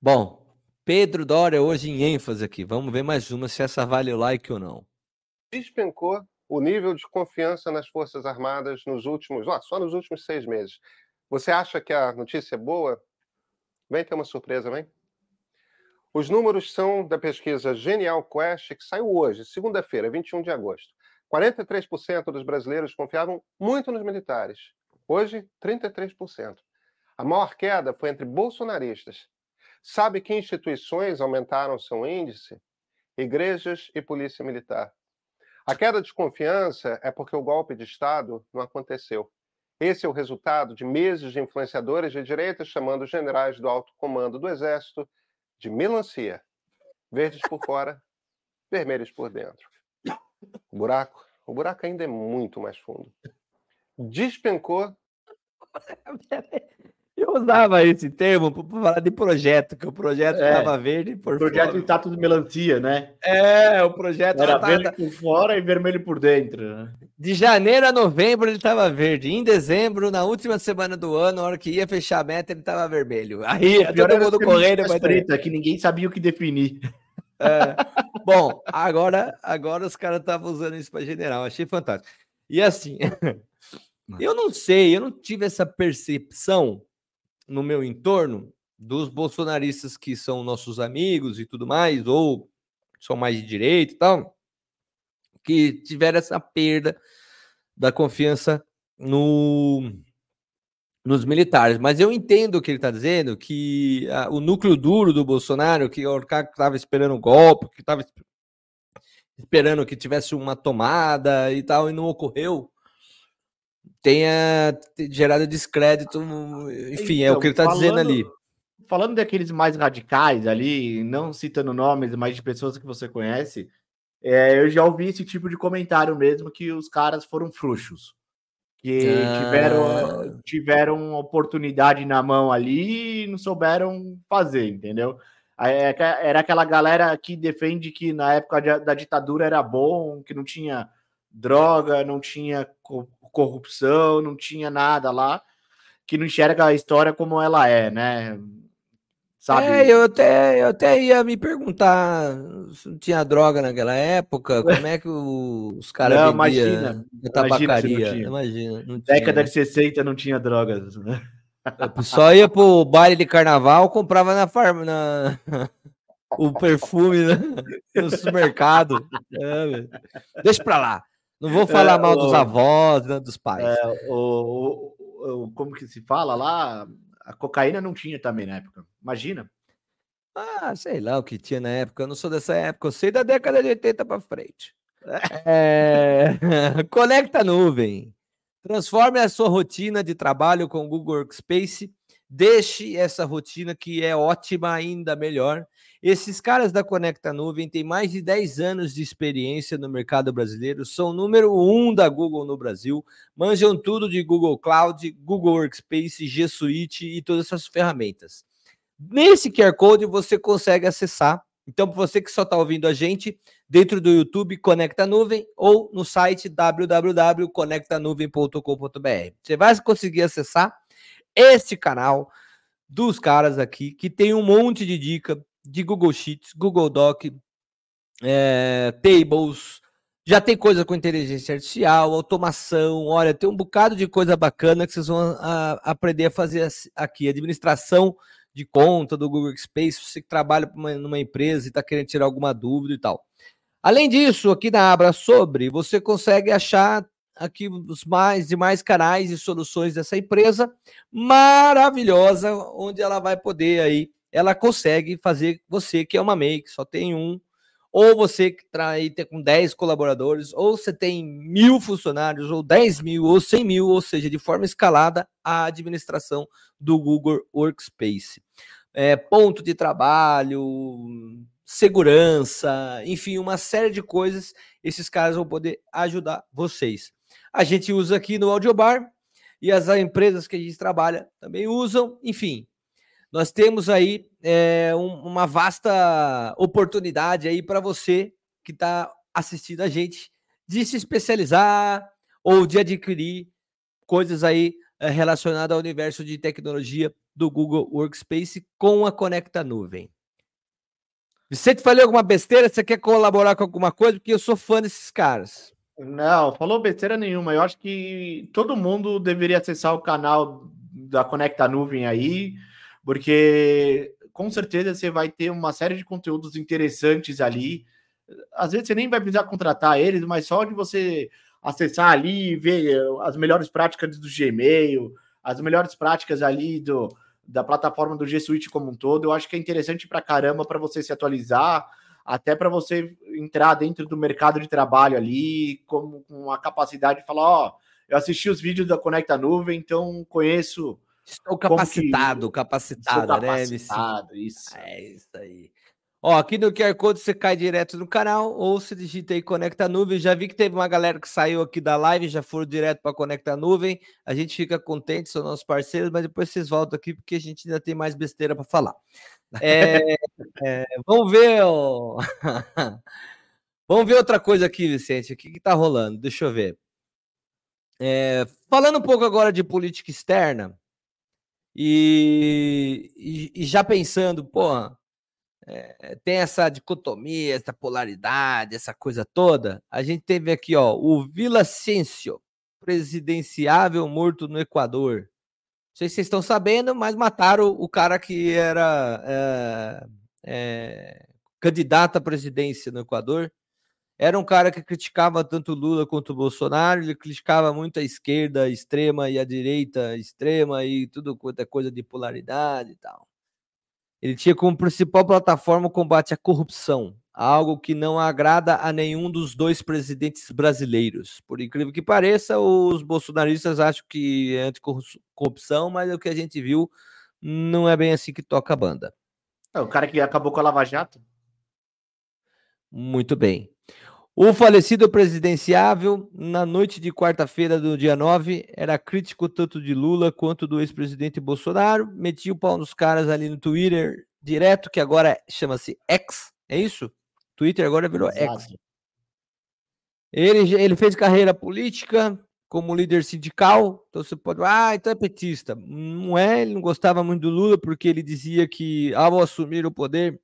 Bom, Pedro Dória hoje em ênfase aqui. Vamos ver mais uma, se essa vale o like ou não. Despencou o nível de confiança nas Forças Armadas nos últimos, ó, só nos últimos seis meses. Você acha que a notícia é boa? Vem ter uma surpresa, vem? Os números são da pesquisa Genial Quest, que saiu hoje, segunda-feira, 21 de agosto. 43% dos brasileiros confiavam muito nos militares. Hoje, 33%. A maior queda foi entre bolsonaristas. Sabe que instituições aumentaram seu índice? Igrejas e polícia militar. A queda de confiança é porque o golpe de Estado não aconteceu. Esse é o resultado de meses de influenciadores de direita chamando os generais do alto comando do Exército de melancia, verdes por fora, vermelhos por dentro. O buraco, o buraco ainda é muito mais fundo. Despencou. Eu usava esse termo para falar de projeto, que o projeto estava é, verde por O projeto está tudo melancia, né? É, o projeto era verde por fora e vermelho por dentro. Né? De janeiro a novembro ele estava verde. Em dezembro, na última semana do ano, na hora que ia fechar a meta, ele estava vermelho. Aí todo mundo correndo. Mas preta, que ninguém sabia o que definir. É. Bom, agora, agora os caras estavam usando isso para general. Achei fantástico. E assim, eu não sei, eu não tive essa percepção no meu entorno dos bolsonaristas que são nossos amigos e tudo mais, ou são mais de direita e tal, que tiveram essa perda da confiança no, nos militares. Mas eu entendo o que ele está dizendo, que a, o núcleo duro do Bolsonaro, que o cara estava esperando o golpe, que estava esperando que tivesse uma tomada e tal, e não ocorreu, tenha gerado descrédito, enfim, então, é o que ele está dizendo ali. Falando daqueles mais radicais ali, não citando nomes, mas de pessoas que você conhece, é, eu já ouvi esse tipo de comentário mesmo, que os caras foram frouxos. Que ah. tiveram, tiveram oportunidade na mão ali e não souberam fazer, entendeu? É era aquela galera que defende que na época da ditadura era bom, que não tinha droga, não tinha corrupção, não tinha nada lá, que não enxerga a história como ela é, né? Sabe? É, eu até, eu até ia me perguntar se tinha droga naquela época, como é que os caras vendiam imagina, tabacaria. Imagina, imagina não tinha, Década de 60 não tinha drogas, né? Só ia pro baile de carnaval, comprava na farm, na o perfume né? no supermercado. É, Deixa pra lá. Não vou falar é, mal o, dos avós, né, dos pais. É, o, o, como que se fala lá? A cocaína não tinha também na época. Imagina. Ah, sei lá o que tinha na época. Eu não sou dessa época. Eu sei da década de 80 para frente. É... Conecta nuvem. Transforme a sua rotina de trabalho com o Google Workspace. Deixe essa rotina que é ótima ainda melhor esses caras da Conecta Nuvem têm mais de 10 anos de experiência no mercado brasileiro, são o número um da Google no Brasil, manjam tudo de Google Cloud, Google Workspace, G Suite e todas essas ferramentas. Nesse QR Code você consegue acessar. Então, para você que só está ouvindo a gente, dentro do YouTube Conecta Nuvem ou no site www.conectanuvem.com.br. Você vai conseguir acessar este canal dos caras aqui, que tem um monte de dica, de Google Sheets, Google Doc, é, Tables, já tem coisa com inteligência artificial, automação, olha, tem um bocado de coisa bacana que vocês vão a, aprender a fazer aqui. Administração de conta do Google Space, você que trabalha uma, numa empresa e está querendo tirar alguma dúvida e tal. Além disso, aqui na Abra Sobre, você consegue achar aqui os mais e mais canais e soluções dessa empresa maravilhosa, onde ela vai poder aí ela consegue fazer você que é uma MEI, que só tem um, ou você que está aí com 10 colaboradores, ou você tem mil funcionários, ou 10 mil, ou 100 mil, ou seja, de forma escalada, a administração do Google Workspace. É, ponto de trabalho, segurança, enfim, uma série de coisas, esses caras vão poder ajudar vocês. A gente usa aqui no Audiobar, e as empresas que a gente trabalha também usam, enfim, nós temos aí é, um, uma vasta oportunidade aí para você que está assistindo a gente de se especializar ou de adquirir coisas aí é, relacionadas ao universo de tecnologia do Google Workspace com a Conecta Nuvem. Vicente, falei alguma besteira? Você quer colaborar com alguma coisa? Porque eu sou fã desses caras. Não, falou besteira nenhuma. Eu acho que todo mundo deveria acessar o canal da Conecta Nuvem aí, porque com certeza você vai ter uma série de conteúdos interessantes ali. Às vezes você nem vai precisar contratar eles, mas só de você acessar ali e ver as melhores práticas do Gmail, as melhores práticas ali do, da plataforma do G Suite como um todo, eu acho que é interessante para caramba para você se atualizar, até para você entrar dentro do mercado de trabalho ali, com, com a capacidade de falar, ó, oh, eu assisti os vídeos da Conecta Nuvem, então conheço. Estou capacitado, que... capacitado, Estou né? Capacitado, isso. É isso aí. Ó, aqui no QR Code você cai direto no canal ou se digita aí Conecta Nuvem. Já vi que teve uma galera que saiu aqui da live, já foram direto para Conecta Nuvem. A gente fica contente, são nossos parceiros, mas depois vocês voltam aqui porque a gente ainda tem mais besteira para falar. É, é, vamos ver. Ó. vamos ver outra coisa aqui, Vicente. O que está rolando? Deixa eu ver. É, falando um pouco agora de política externa e, e, e já pensando, porra é, tem essa dicotomia, essa polaridade, essa coisa toda. A gente teve aqui, ó, o Vila Ciencio, presidenciável morto no Equador. Não sei se vocês estão sabendo, mas mataram o cara que era é, é, candidato à presidência no Equador. Era um cara que criticava tanto Lula quanto Bolsonaro, ele criticava muito a esquerda extrema e a direita extrema e tudo quanto é coisa de polaridade e tal. Ele tinha como principal plataforma o combate à corrupção, algo que não agrada a nenhum dos dois presidentes brasileiros. Por incrível que pareça, os bolsonaristas acham que é anticorrupção, mas o que a gente viu não é bem assim que toca a banda. É o cara que acabou com a Lava Jato? Muito bem. O falecido presidenciável, na noite de quarta-feira do dia 9, era crítico tanto de Lula quanto do ex-presidente Bolsonaro, metia o pau nos caras ali no Twitter direto, que agora chama-se X, é isso? Twitter agora virou Exato. X. Ele, ele fez carreira política como líder sindical, então você pode, ah, então é petista. Não é, ele não gostava muito do Lula porque ele dizia que ao assumir o poder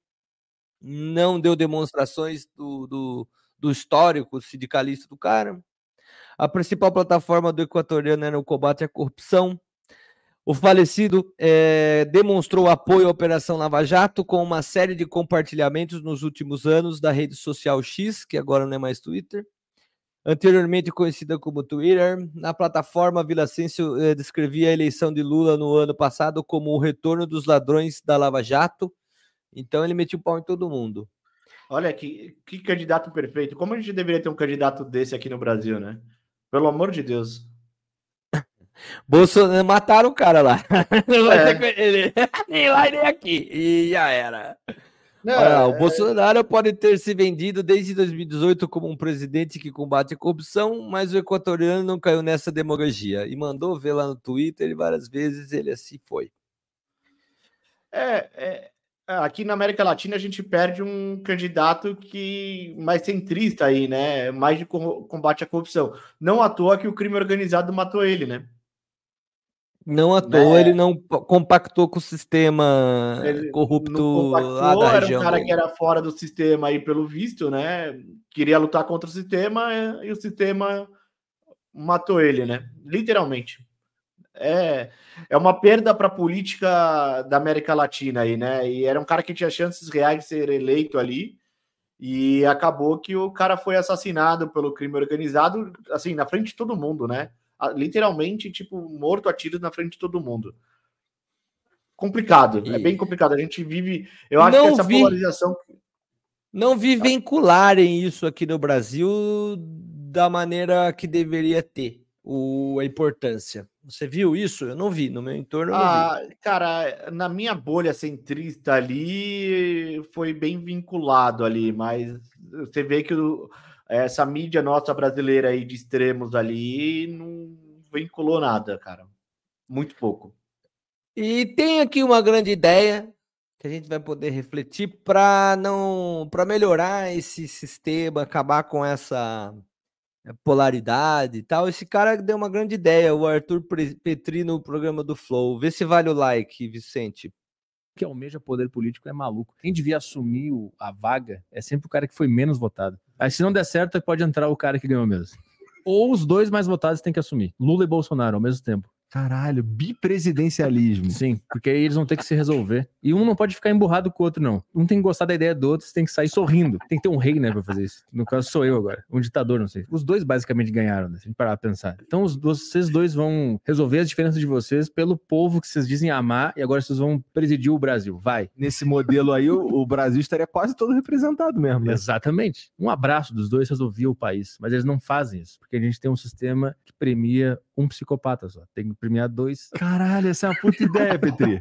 não deu demonstrações do, do do histórico sindicalista do cara. A principal plataforma do equatoriano era o combate à corrupção. O falecido é, demonstrou apoio à Operação Lava Jato com uma série de compartilhamentos nos últimos anos da rede social X, que agora não é mais Twitter, anteriormente conhecida como Twitter. Na plataforma, Vila é, descrevia a eleição de Lula no ano passado como o retorno dos ladrões da Lava Jato. Então ele metia o pau em todo mundo. Olha que, que candidato perfeito. Como a gente deveria ter um candidato desse aqui no Brasil, né? Pelo amor de Deus. Bolsonaro mataram o cara lá. É. Ele, nem lá nem aqui. E já era. Não, Olha, é... O Bolsonaro pode ter se vendido desde 2018 como um presidente que combate a corrupção, mas o equatoriano não caiu nessa demagogia e mandou ver lá no Twitter e várias vezes ele assim foi. É, é, é, aqui na América Latina a gente perde um candidato que mais centrista aí, né? Mais de combate à corrupção. Não à toa que o crime organizado matou ele, né? Não à toa né? ele não compactou com o sistema ele corrupto lá da era região. Era um cara que era fora do sistema aí, pelo visto, né? Queria lutar contra o sistema e o sistema matou ele, né? Literalmente é, é uma perda para a política da América Latina aí, né? E era um cara que tinha chances reais de ser eleito ali. E acabou que o cara foi assassinado pelo crime organizado, assim, na frente de todo mundo, né? Literalmente, tipo, morto a tiros na frente de todo mundo. Complicado, e... é bem complicado. A gente vive. Eu acho Não que essa vi... polarização. Não vi vincularem isso aqui no Brasil da maneira que deveria ter o, a importância. Você viu isso? Eu não vi, no meu entorno. Ah, cara, na minha bolha centrista ali foi bem vinculado ali, mas você vê que o, essa mídia nossa brasileira aí de extremos ali não vinculou nada, cara. Muito pouco. E tem aqui uma grande ideia que a gente vai poder refletir para não para melhorar esse sistema, acabar com essa polaridade e tal. Esse cara deu uma grande ideia, o Arthur Petri no programa do Flow. Vê se vale o like, Vicente. Que almeja poder político é maluco. Quem devia assumir a vaga é sempre o cara que foi menos votado. Aí se não der certo, pode entrar o cara que ganhou mesmo. ou os dois mais votados têm que assumir. Lula e Bolsonaro ao mesmo tempo. Caralho, bipresidencialismo. Sim, porque aí eles vão ter que se resolver. E um não pode ficar emburrado com o outro, não. Um tem que gostar da ideia do outro, você tem que sair sorrindo. Tem que ter um rei, né, pra fazer isso. No caso, sou eu agora. Um ditador, não sei. Os dois basicamente ganharam, né? Se a gente parar pra pensar. Então, os, vocês dois vão resolver as diferenças de vocês pelo povo que vocês dizem amar e agora vocês vão presidir o Brasil. Vai. Nesse modelo aí, o, o Brasil estaria quase todo representado mesmo, né? Exatamente. Um abraço dos dois resolvia o país. Mas eles não fazem isso, porque a gente tem um sistema que premia um psicopata só. Tem que premiar dois. Caralho, essa é uma puta ideia, Petri.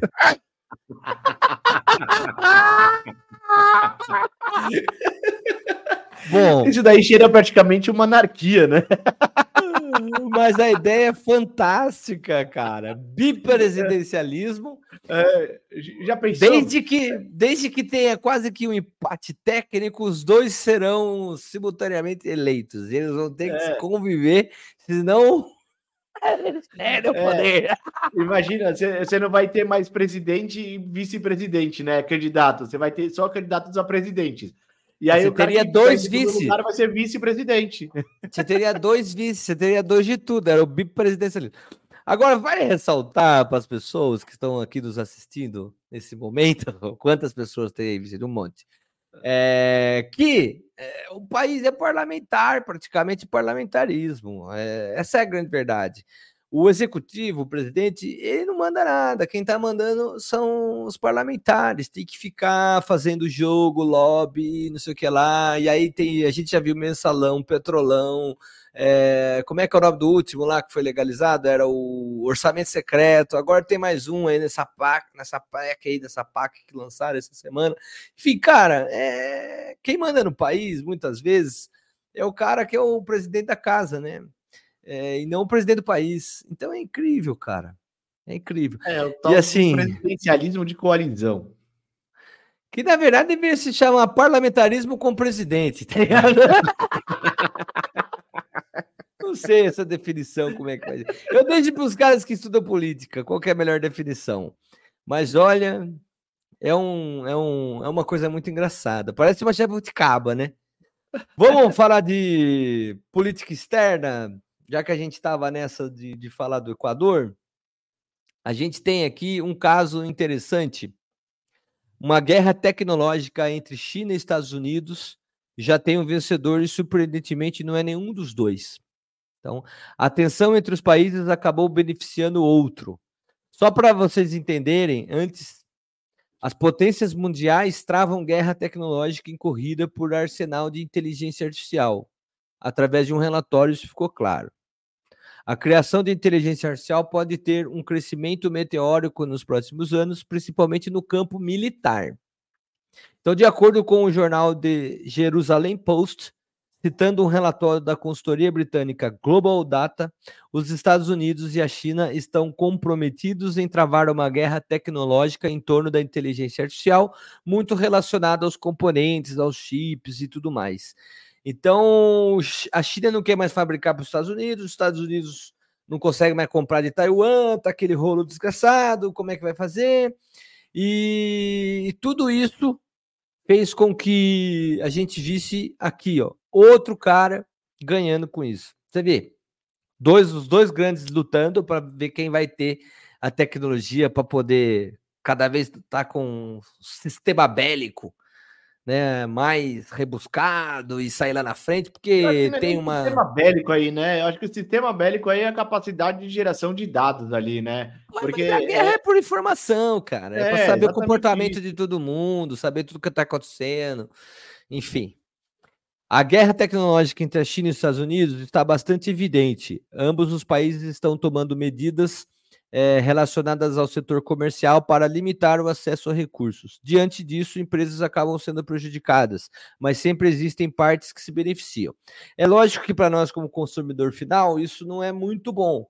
Bom, Isso daí cheira praticamente uma anarquia, né? mas a ideia é fantástica, cara. Bipresidencialismo, É, já pensou? desde que, desde que tenha quase que um empate técnico, os dois serão simultaneamente eleitos. Eles vão ter que É. se conviver, senão eles perdem o É. poder. Imagina, você não vai ter mais presidente e vice-presidente, né? Candidato. Você vai ter só candidatos a presidentes. E aí Você o cara teria dois vice. lugar vai ser vice-presidente. Você teria dois vices, você teria dois de tudo, era o bipresidencialismo. Agora, vai ressaltar para as pessoas que estão aqui nos assistindo nesse momento, quantas pessoas tem aí? Um monte. É, que é, o país é parlamentar, praticamente parlamentarismo. é, essa é a grande verdade. O executivo, o presidente, ele não manda nada. Quem está mandando são os parlamentares. Tem que ficar fazendo jogo, lobby, não sei o que lá. E aí tem, a gente já viu mensalão, petrolão. É, como é que é o nome do último lá que foi legalizado? Era o orçamento secreto. Agora tem mais um aí nessa PAC, nessa PAC aí, dessa PAC que lançaram essa semana. Enfim, cara, é, quem manda no país, muitas vezes, é o cara que é o presidente da casa, né? É, e não o presidente do país. Então é incrível, cara. É incrível. É, o tal E assim- presidencialismo de coalizão. Que na verdade deveria se chamar parlamentarismo com presidente, tá ligado? Não sei essa definição, como é que vai. Eu deixo para os caras que estudam política, qual é a melhor definição. Mas olha, é, um, é, um, é uma coisa muito engraçada. Parece uma jabuticaba, né? Vamos falar de política externa, já que a gente estava nessa de, de falar do Equador. A gente tem aqui um caso interessante uma guerra tecnológica entre China e Estados Unidos já tem um vencedor e surpreendentemente não é nenhum dos dois. Então, a tensão entre os países acabou beneficiando outro. Só para vocês entenderem, antes as potências mundiais travam guerra tecnológica em corrida por arsenal de inteligência artificial. Através de um relatório isso ficou claro. A criação de inteligência artificial pode ter um crescimento meteórico nos próximos anos, principalmente no campo militar. Então, de acordo com o jornal de Jerusalem Post, citando um relatório da consultoria britânica Global Data, os Estados Unidos e a China estão comprometidos em travar uma guerra tecnológica em torno da inteligência artificial, muito relacionada aos componentes, aos chips e tudo mais. Então, a China não quer mais fabricar para os Estados Unidos, os Estados Unidos não consegue mais comprar de Taiwan, tá aquele rolo desgraçado, como é que vai fazer? E, e tudo isso fez com que a gente visse aqui, ó, outro cara ganhando com isso. Você vê, dois, os dois grandes lutando para ver quem vai ter a tecnologia para poder cada vez estar tá com um sistema bélico né, mais rebuscado e sair lá na frente, porque é tem uma. sistema bélico aí, né? Eu acho que o sistema bélico aí é a capacidade de geração de dados ali, né? Mas- Porque mas a guerra é... por informação, cara. É, É, para saber o comportamento isso. de todo mundo, saber tudo que está acontecendo. Enfim. A guerra tecnológica entre a China e os Estados Unidos está bastante evidente. Ambos os países estão tomando medidas eh, relacionadas ao setor comercial para limitar o acesso a recursos. Diante disso, empresas acabam sendo prejudicadas, mas sempre existem partes que se beneficiam. É lógico que para nós, como consumidor final, isso não é muito bom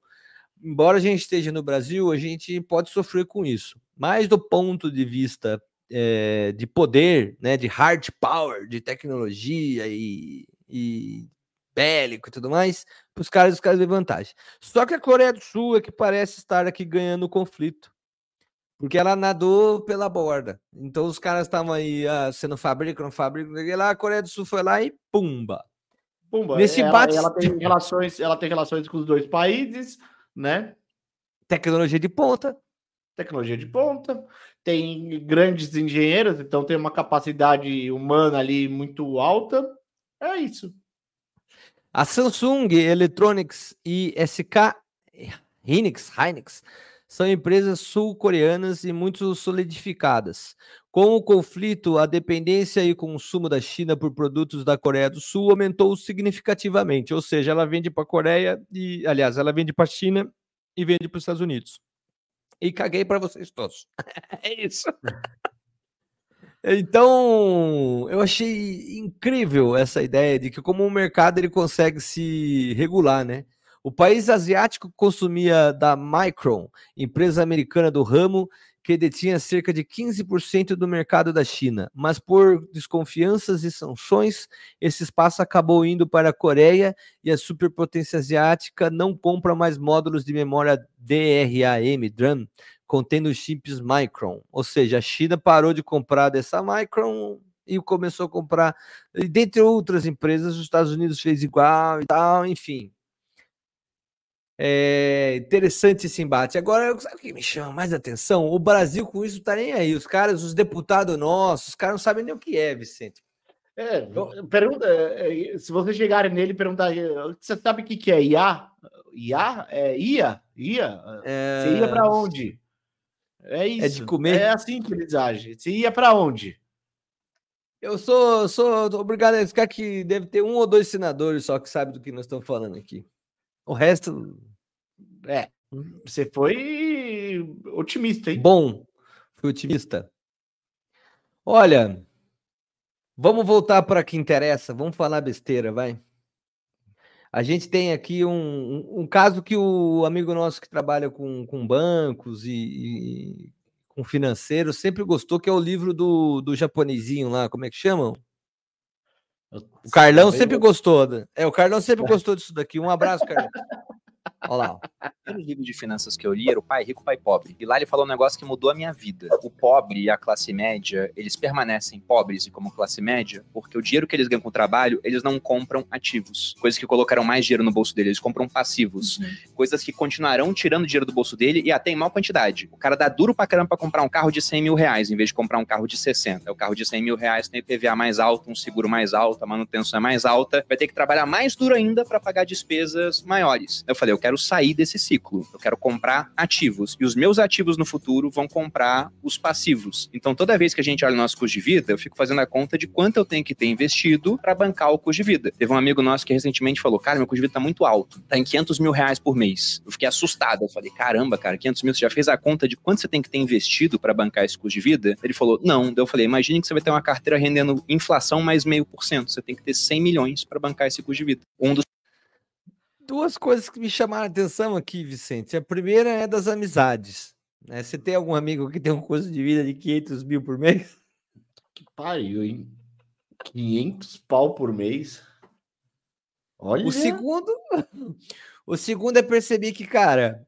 embora a gente esteja no Brasil, a gente pode sofrer com isso. Mas do ponto de vista eh, de poder, né, de hard power, de tecnologia e, e bélico e tudo mais, para os caras, os caras têm vantagem. Só que a Coreia do Sul é que parece estar aqui ganhando o conflito. Porque ela nadou pela borda. Então os caras estavam aí, ah, você não fabrica, não fabrica, não sei o que lá, a Coreia do Sul foi lá e pumba. Pumba, Nesse ela, embate- ela tem relações, ela tem relações com os dois países, né? Tecnologia de ponta. Tecnologia de ponta, tem grandes engenheiros, então tem uma capacidade humana ali muito alta. É isso. A Samsung Electronics e SK Hynix, Hynix são empresas sul-coreanas e muito solidificadas. Com o conflito, a dependência e consumo da China por produtos da Coreia do Sul aumentou significativamente. Ou seja, ela vende para a Coreia e, aliás, ela vende para a China e vende para os Estados Unidos. E caguei para vocês todos. é isso. Então, eu achei incrível essa ideia de que como o mercado ele consegue se regular, né? O país asiático consumia da Micron, empresa americana do ramo, que detinha cerca de 15% do mercado da China, mas por desconfianças e sanções, esse espaço acabou indo para a Coreia e a superpotência asiática não compra mais módulos de memória DRAM, DRAM, contendo chips Micron. Ou seja, a China parou de comprar dessa Micron e começou a comprar, dentre outras empresas, os Estados Unidos fez igual e tal, enfim. É interessante esse embate. Agora, sabe o que me chama mais atenção? O Brasil com isso tá nem aí. Os caras, os deputados nossos, os caras não sabem nem o que é, Vicente. É, pergunta, é, se vocês chegarem nele e perguntar, é, você sabe o que, que é IA? IA? É IA? IA? Você ia para onde? É isso. É de comer? É assim que eles agem. Você ia para onde? Eu sou, sou obrigado a ficar que deve ter um ou dois senadores só que sabem do que nós estamos falando aqui. O resto. É. Você foi otimista, hein? Bom, fui otimista. Olha, vamos voltar para que interessa. Vamos falar besteira, vai. A gente tem aqui um, um, um caso que o amigo nosso que trabalha com, com bancos e, e, com financeiro sempre gostou, que é o livro do, do japonesinho lá, como é que chamam? O Carlão sempre gostou. né? É, o Carlão sempre gostou disso daqui. Um abraço, Carlão. Olha lá. primeiro livro de finanças que eu li era o Pai Rico, Pai Pobre. E lá ele falou um negócio que mudou a minha vida. O pobre e a classe média, eles permanecem pobres e como classe média, porque o dinheiro que eles ganham com o trabalho, eles não compram ativos. Coisas que colocaram mais dinheiro no bolso dele, eles compram passivos. Coisas que continuarão tirando dinheiro do bolso dele e até em mal quantidade. O cara dá duro pra caramba pra comprar um carro de 100 mil reais, em vez de comprar um carro de 60. O carro de 100 mil reais tem IPVA mais alto, um seguro mais alto, a manutenção é mais alta. Vai ter que trabalhar mais duro ainda pra pagar despesas maiores. Eu falei, eu quero sair desse ciclo. Eu quero comprar ativos. E os meus ativos no futuro vão comprar os passivos. Então, toda vez que a gente olha o nosso custo de vida, eu fico fazendo a conta de quanto eu tenho que ter investido para bancar o custo de vida. Teve um amigo nosso que recentemente falou: Cara, meu custo de vida tá muito alto. Tá em 500 mil reais por mês. Eu fiquei assustado. Eu falei: Caramba, cara, 500 mil, você já fez a conta de quanto você tem que ter investido para bancar esse custo de vida? Ele falou: Não. Daí eu falei: Imagine que você vai ter uma carteira rendendo inflação mais meio por cento. Você tem que ter 100 milhões para bancar esse custo de vida. Um dos Duas coisas que me chamaram a atenção aqui, Vicente. A primeira é das amizades. né? Você tem algum amigo que tem um custo de vida de 500 mil por mês? Que pariu, hein? 500 pau por mês. Olha. O segundo, o segundo é perceber que, cara,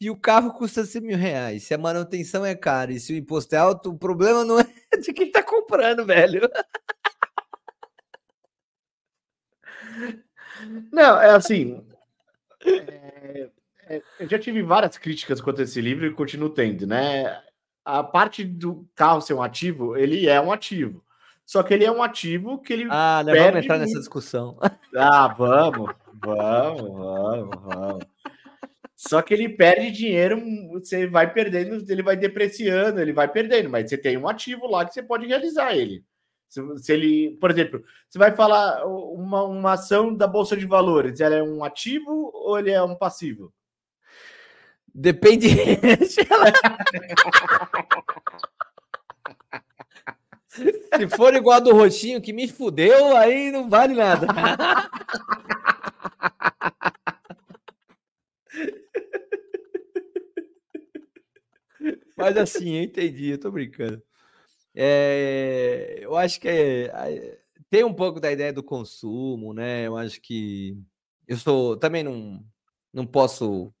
se o carro custa 100 mil reais, se a manutenção é cara e se o imposto é alto, o problema não é de quem tá comprando, velho. Não, é assim. É- é- eu já tive várias críticas quanto a esse livro e continuo tendo, né? A parte do carro ser um ativo, ele é um ativo. Só que ele é um ativo que ele. Ah, né, Perde vamos entrar nessa muito. discussão. Ah, vamos, vamos, vamos, vamos. Só que ele perde dinheiro, você vai perdendo, ele vai depreciando, ele vai perdendo, mas você tem um ativo lá que você pode realizar ele. Se, se ele, por exemplo, você vai falar uma, uma ação da Bolsa de Valores, ela é um ativo ou ele é um passivo? Depende. Se for igual a do roxinho que me fudeu, aí não vale nada. Mas assim, eu entendi, eu tô brincando. É, eu acho que é, é, tem um pouco da ideia do consumo, né? Eu acho que eu sou também não, não posso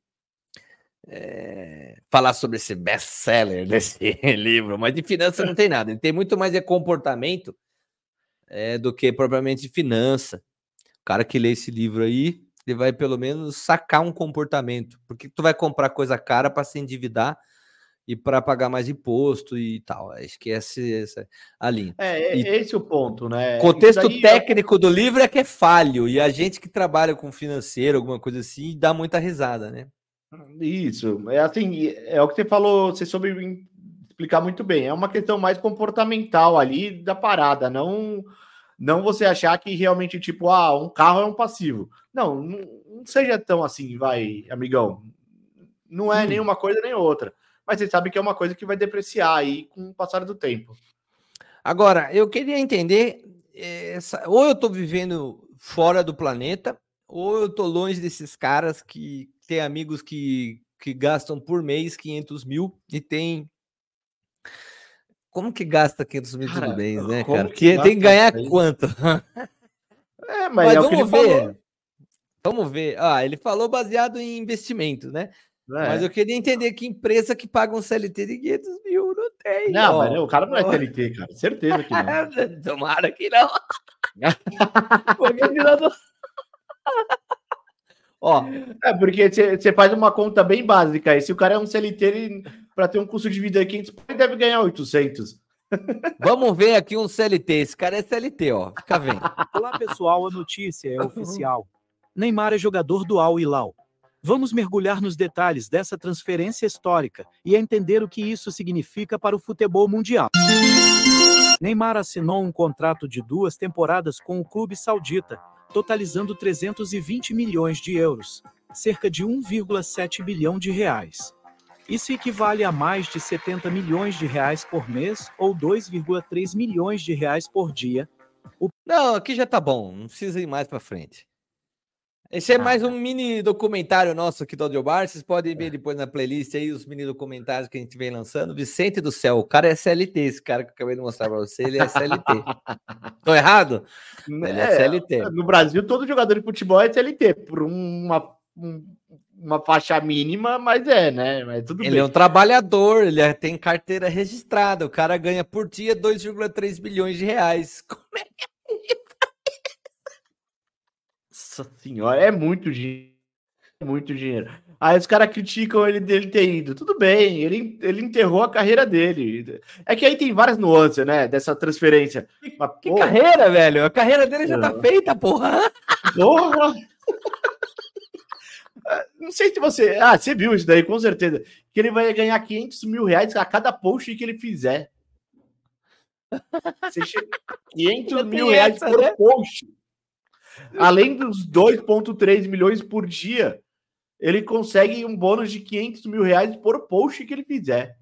é, falar sobre esse best-seller desse livro, mas de finança não tem nada. Ele tem muito mais de comportamento é, do que propriamente de finança. cara que lê esse livro aí, ele vai pelo menos sacar um comportamento. Porque tu vai comprar coisa cara para se endividar e para pagar mais imposto e tal. Esquece essa, a linha. É, E- esse é o ponto, né? Contexto é- técnico do livro é que é falho, e a gente que trabalha com financeiro, alguma coisa assim, dá muita risada, né? Isso, é assim, é o que você falou, você soube explicar muito bem. É uma questão mais comportamental ali da parada, não não você achar que realmente, tipo, ah, um carro é um passivo. Não, não, não seja tão assim, vai, amigão. Não é Hum. nenhuma coisa nem outra. Mas você sabe que é uma coisa que vai depreciar aí com o passar do tempo. Agora, eu queria entender, eh, essa- ou eu tô vivendo fora do planeta, ou eu tô longe desses caras que têm amigos que, que gastam por mês 500 mil e tem. Como que gasta 500 mil Cara, mês, né, cara? que Que tem que ganhar quanto? É, mas, Mas é o que ele vamos ver. falou. Vamos ver. Ah, ele falou baseado em investimento, né? Né? Mas eu queria entender que empresa que paga um CLT de 500 mil não tem. Não, ó. mas não, o cara não é TLT, cara. Certeza que não. Tomara que não. Porque Ó, É, porque você faz uma conta bem básica aí. Se o cara é um CLT, ele, para ter um custo de vida de 500, ele deve ganhar 800. vamos ver aqui um CLT. Esse cara é CLT, ó. Fica vendo. Olá pessoal, a notícia é oficial. Neymar é jogador do Al Hilal. Vamos mergulhar nos detalhes dessa transferência histórica e entender o que isso significa para o futebol mundial. Neymar assinou um contrato de duas temporadas com o clube saudita, totalizando 320 milhões de euros, cerca de 1,7 bilhão de reais. Isso equivale a mais de 70 milhões de reais por mês ou 2,3 milhões de reais por dia, Não, aqui já tá bom. Não precisa ir mais pra frente. Esse é mais um mini documentário nosso aqui do Audiobar. Vocês podem ver depois na playlist aí os mini documentários que a gente vem lançando. Vicente do Céu, o cara é CLT, esse cara que eu acabei de mostrar pra você, ele é CLT. Tô errado? Ele é, É, CLT. no Brasil, todo jogador de futebol é CLT, por uma, um- uma faixa mínima, mas é, né? Mas tudo Ele bem. é um trabalhador, ele é- tem carteira registrada. O cara ganha por dia 2,3 bilhões de reais. Como é que Nossa senhora, é muito dinheiro. É muito dinheiro. Aí os caras criticam ele dele ter ido. Tudo bem, ele, ele enterrou a carreira dele. É que aí tem várias nuances, né? Dessa transferência. Mas, Que carreira, velho? A carreira dele já tá Não. feita, porra. porra! Não sei se você. Ah, você viu isso daí, com certeza. Que ele vai ganhar 500 mil reais a cada post que ele fizer. Você chega... 500 Ainda mil reais essa, por né? post. Além dos 2,3 milhões por dia, ele consegue um bônus de 500 mil reais por post que ele fizer.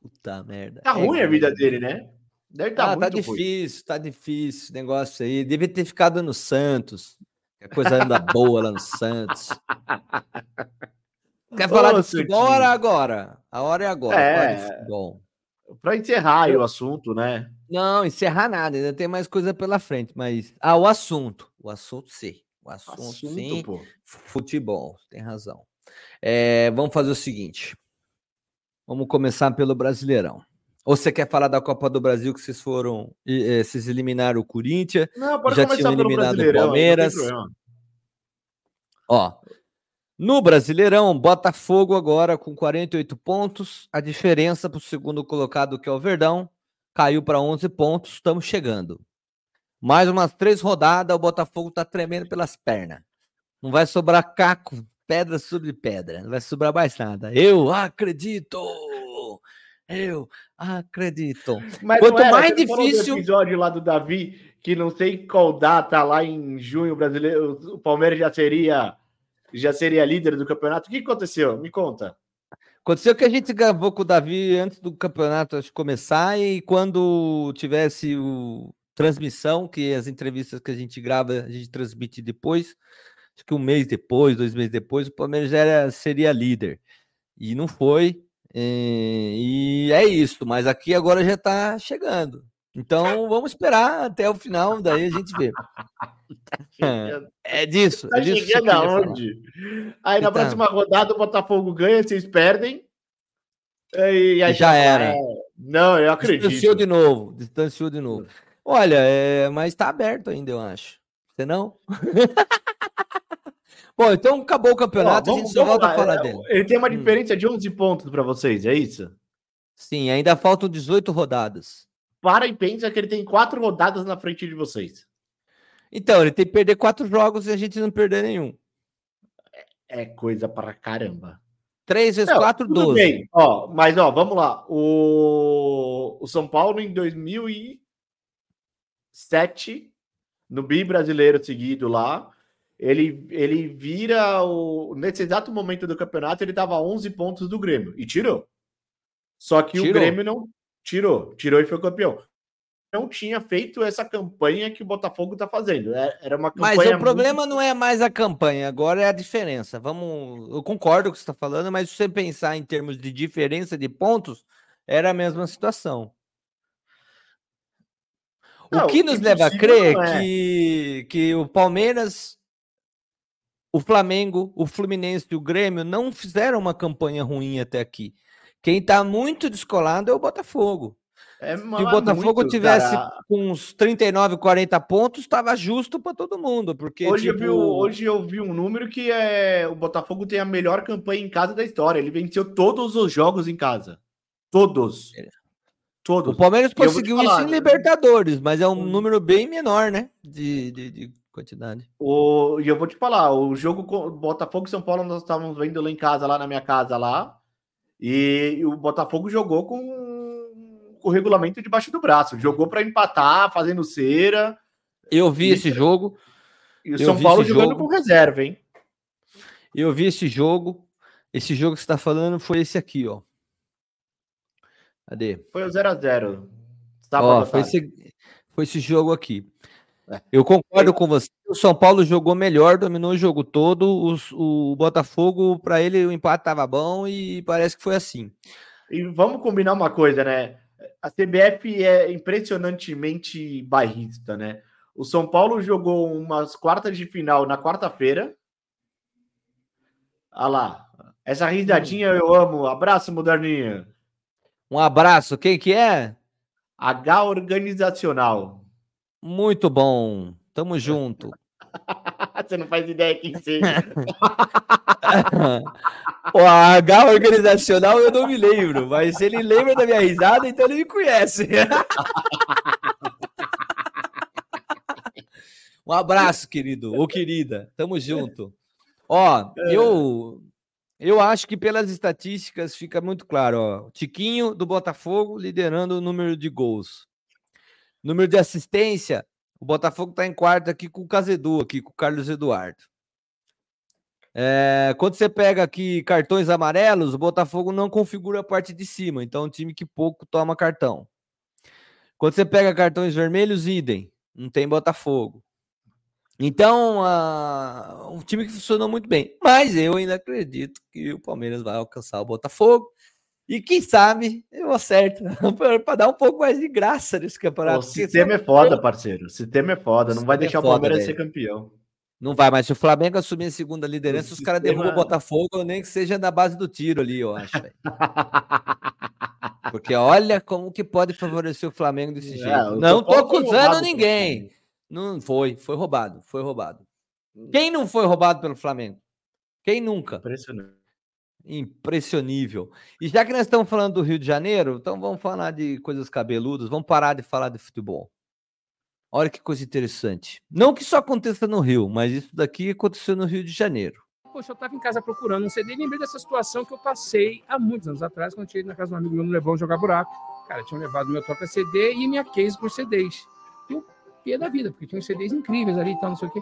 Puta merda. Tá É ruim a grande. vida dele, né? Deve estar ah, tá muito ruim. difícil, tá difícil esse negócio aí. Devia ter ficado no Santos. A coisa anda boa lá no Santos. Quer falar Ô, de futebol? A hora é agora. A hora é agora. É. Para encerrar aí o assunto, né? Não, encerrar nada, ainda tem mais coisa pela frente, mas. Ah, o assunto. O assunto sim. O assunto, Assunto, sim. pô. Futebol, tem razão. É, vamos fazer o seguinte. Vamos começar pelo Brasileirão. Ou você quer falar da Copa do Brasil que vocês foram. eh, vocês eliminaram o Corinthians? Não, Já tinham eliminado o Palmeiras. Ó, no Brasileirão, Botafogo agora com 48 pontos. A diferença para o segundo colocado, que é o Verdão, caiu para 11 pontos. Estamos chegando. Mais umas três rodadas, o Botafogo tá tremendo pelas pernas. Não vai sobrar caco, pedra sobre pedra. Não vai sobrar mais nada. Eu acredito! Eu acredito. Mas Quanto era, mais difícil- episódio lá do Davi, que não sei qual data lá em junho, o brasileiro, o Palmeiras já seria já seria líder do campeonato. O que aconteceu? Me conta. Aconteceu que a gente gravou com o Davi antes do campeonato acho, começar e quando tivesse o transmissão, que as entrevistas que a gente grava, a gente transmite depois, acho que um mês depois, dois meses depois, o Palmeiras era- seria líder. E não foi. eh, E é isso, mas aqui agora já tá chegando. Então vamos esperar até o final, daí a gente vê. É disso. Tá é disso chegando aonde? Aí na Então. próxima rodada o Botafogo ganha, vocês perdem. E aí Já era. é, Não, eu acredito. Distanciou de novo, distanciou de novo. Olha, é, mas tá aberto ainda, eu acho. Você não? Bom, então acabou o campeonato, Ó, a gente só volta lá. a falar É, dele. Ele tem uma Hum. diferença de 11 pontos para vocês, é isso? Sim, ainda faltam 18 rodadas. Para e pensa que ele tem quatro rodadas na frente de vocês. Então, ele tem que perder quatro jogos e a gente não perder nenhum. É coisa para caramba. 3 vezes Não, 4, tudo 12. bem. Ó, mas ó, vamos lá. O, o São Paulo em 2007, no bi brasileiro seguido lá, ele, ele vira o nesse exato momento do campeonato, ele tava a 11 pontos do Grêmio e tirou. Só que o Tirou. Grêmio não tirou, tirou e foi campeão. Não tinha feito essa campanha que o Botafogo tá fazendo. É- Era uma campanha Mas o muito- problema não é mais a campanha, agora é a diferença. Vamos, eu concordo com o que você está falando, mas se você pensar em termos de diferença de pontos, era a mesma situação. O que nos leva a crer é. que, que o Palmeiras, o Flamengo, o Fluminense e o Grêmio não fizeram uma campanha ruim até aqui. Quem está muito descolado é o Botafogo. É, Se o Botafogo muito, tivesse cara. com uns 39, 40 pontos, estava justo para todo mundo, porque Hoje, eu tipo, vi, o- hoje eu vi um número que é o Botafogo tem a melhor campanha em casa da história. Ele venceu todos os jogos em casa. Todos. Todos. o Palmeiras conseguiu falar, isso em né? Libertadores, mas é um número bem menor, né? De, de, de quantidade. O, e eu vou te falar, o jogo Botafogo e São Paulo nós estávamos vendo lá em casa, lá na minha casa lá. E o Botafogo jogou com, com o regulamento debaixo do braço. Jogou para empatar, fazendo cera. Eu vi E- esse jogo, E o São Paulo jogando jogo. com reserva, hein? eu vi esse jogo. Esse jogo que você está falando foi esse aqui, ó. Cadê? Foi o 0x0. Sábado Ó, à foi, esse, foi esse jogo aqui. É. Eu concordo com você. O São Paulo jogou melhor, dominou o jogo todo. Os- o Botafogo, para ele, o empate estava bom e parece que foi assim. E vamos combinar uma coisa, né? A CBF é impressionantemente bairrista, né? O São Paulo jogou umas quartas de final na quarta-feira. Ah lá. Essa risadinha eu amo. Abraço, moderninha. Um abraço. Quem que é? H organizacional. Muito bom. Tamo junto. Você não faz ideia quem seja. o H organizacional eu não me lembro, mas ele lembra da minha risada, então ele me conhece. um abraço, querido ou querida. Tamo junto. Ó, eu eu acho que pelas estatísticas fica muito claro, ó. Tiquinho do Botafogo liderando o número de gols. Número de assistência, o Botafogo tá em quarto aqui com o Casedu, aqui com o Carlos Eduardo. É, quando você pega aqui cartões amarelos, o Botafogo não configura a parte de cima, então é um time que pouco toma cartão. Quando você pega cartões vermelhos, idem, não tem Botafogo. Então, ah, um time que funcionou muito bem. Mas eu ainda acredito que o Palmeiras vai alcançar o Botafogo. E quem sabe eu acerto para dar um pouco mais de graça nesse campeonato. O sistema é foda, parceiro. O sistema é foda. Não vai é deixar o foda, Palmeiras velho. ser campeão. Não vai, mas se o Flamengo assumir a segunda liderança, os caras derrubam o Botafogo, nem que seja na base do tiro ali, eu acho. Porque olha como que pode favorecer o Flamengo desse É, jeito. o Não tô foi acusando ninguém. Não foi, foi roubado, foi roubado. Quem não foi roubado pelo Flamengo? Quem nunca? Impressionante. Impressionível. E já que nós estamos falando do Rio de Janeiro, então vamos falar de coisas cabeludas, vamos parar de falar de futebol. Olha que coisa interessante. Não que isso aconteça no Rio, mas isso daqui aconteceu no Rio de Janeiro. Poxa, eu estava em casa procurando um CD e lembrei dessa situação que eu passei há muitos anos atrás, quando eu cheguei na casa de um amigo meu no Leblon jogar buraco. Cara, tinham levado meu toca CD e minha case por CDs. E eu da vida, porque tinha uns CDs incríveis ali e tal, não sei o quê.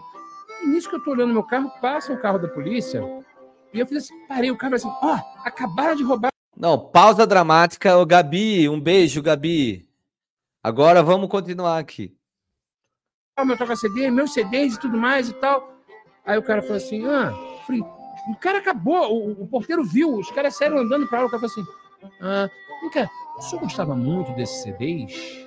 E nisso que eu tô olhando meu carro, passa um carro da polícia, e eu fiz assim, parei, o falou assim, ó, acabaram de roubar Não, pausa dramática. Ô, Gabi, um beijo, Gabi. Agora vamos continuar aqui. o meu toca CD, meus CDs e tudo mais e tal. Aí o cara falou assim, ah, falei, o cara acabou, o, o porteiro viu, os caras saíram andando pra lá, o cara falou assim, ah, vem cá, o senhor gostava muito desses CDs?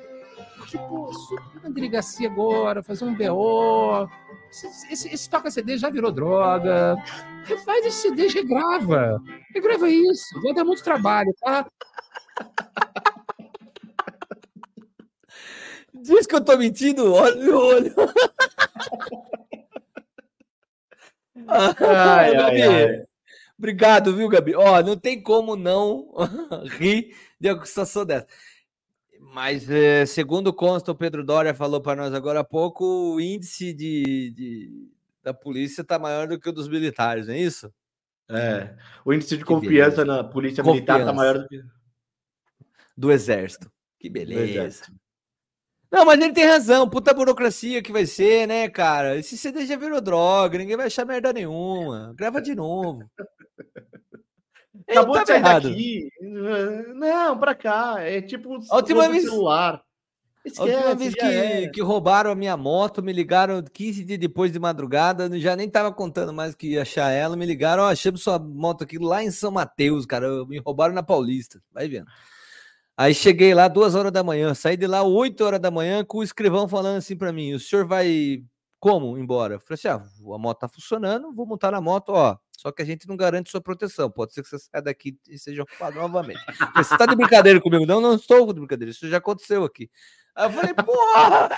Pô, o senhor tá na delegacia agora, fazer um BO, esse, esse, esse toca CD já virou droga, refaz esse CD, regrava, regrava isso, vai dar muito trabalho, tá? Diz que eu tô mentindo, olha no olho. Ai, Gabi, ai, ai. Obrigado, viu, Gabi? Ó, não tem como não rir de uma situação dessa. Mas, eh, segundo consta, o Pedro Doria falou para nós agora há pouco, o índice de, de- da polícia está maior do que o dos militares, não é isso? É. O índice de Que confiança beleza. na polícia militar tá Confiança. maior do que Do Exército. Que beleza. exército. Não, mas ele tem razão. Puta burocracia que vai ser, né, cara? Esse CD já virou droga, ninguém vai achar merda nenhuma. Grava de novo. Acabou não de sair errado. daqui. Não, pra cá. É tipo A última vez- celular. A última Esquece, vez que, era. que roubaram a minha moto, me ligaram 15 dias depois de madrugada, já nem tava contando mais que ia achar ela, me ligaram, ó, achamos sua moto aqui lá em São Mateus, cara, me roubaram na Paulista, vai vendo. Aí cheguei lá duas horas da manhã, saí de lá 8 horas da manhã com o escrivão falando assim pra mim, o senhor vai como embora? Eu falei assim, ah, a moto tá funcionando, vou montar na moto, ó, só que a gente não garante sua proteção, pode ser que você saia daqui e seja ocupado novamente. Você tá de brincadeira comigo? Não, não estou de brincadeira, isso já aconteceu aqui. Aí eu falei, porra!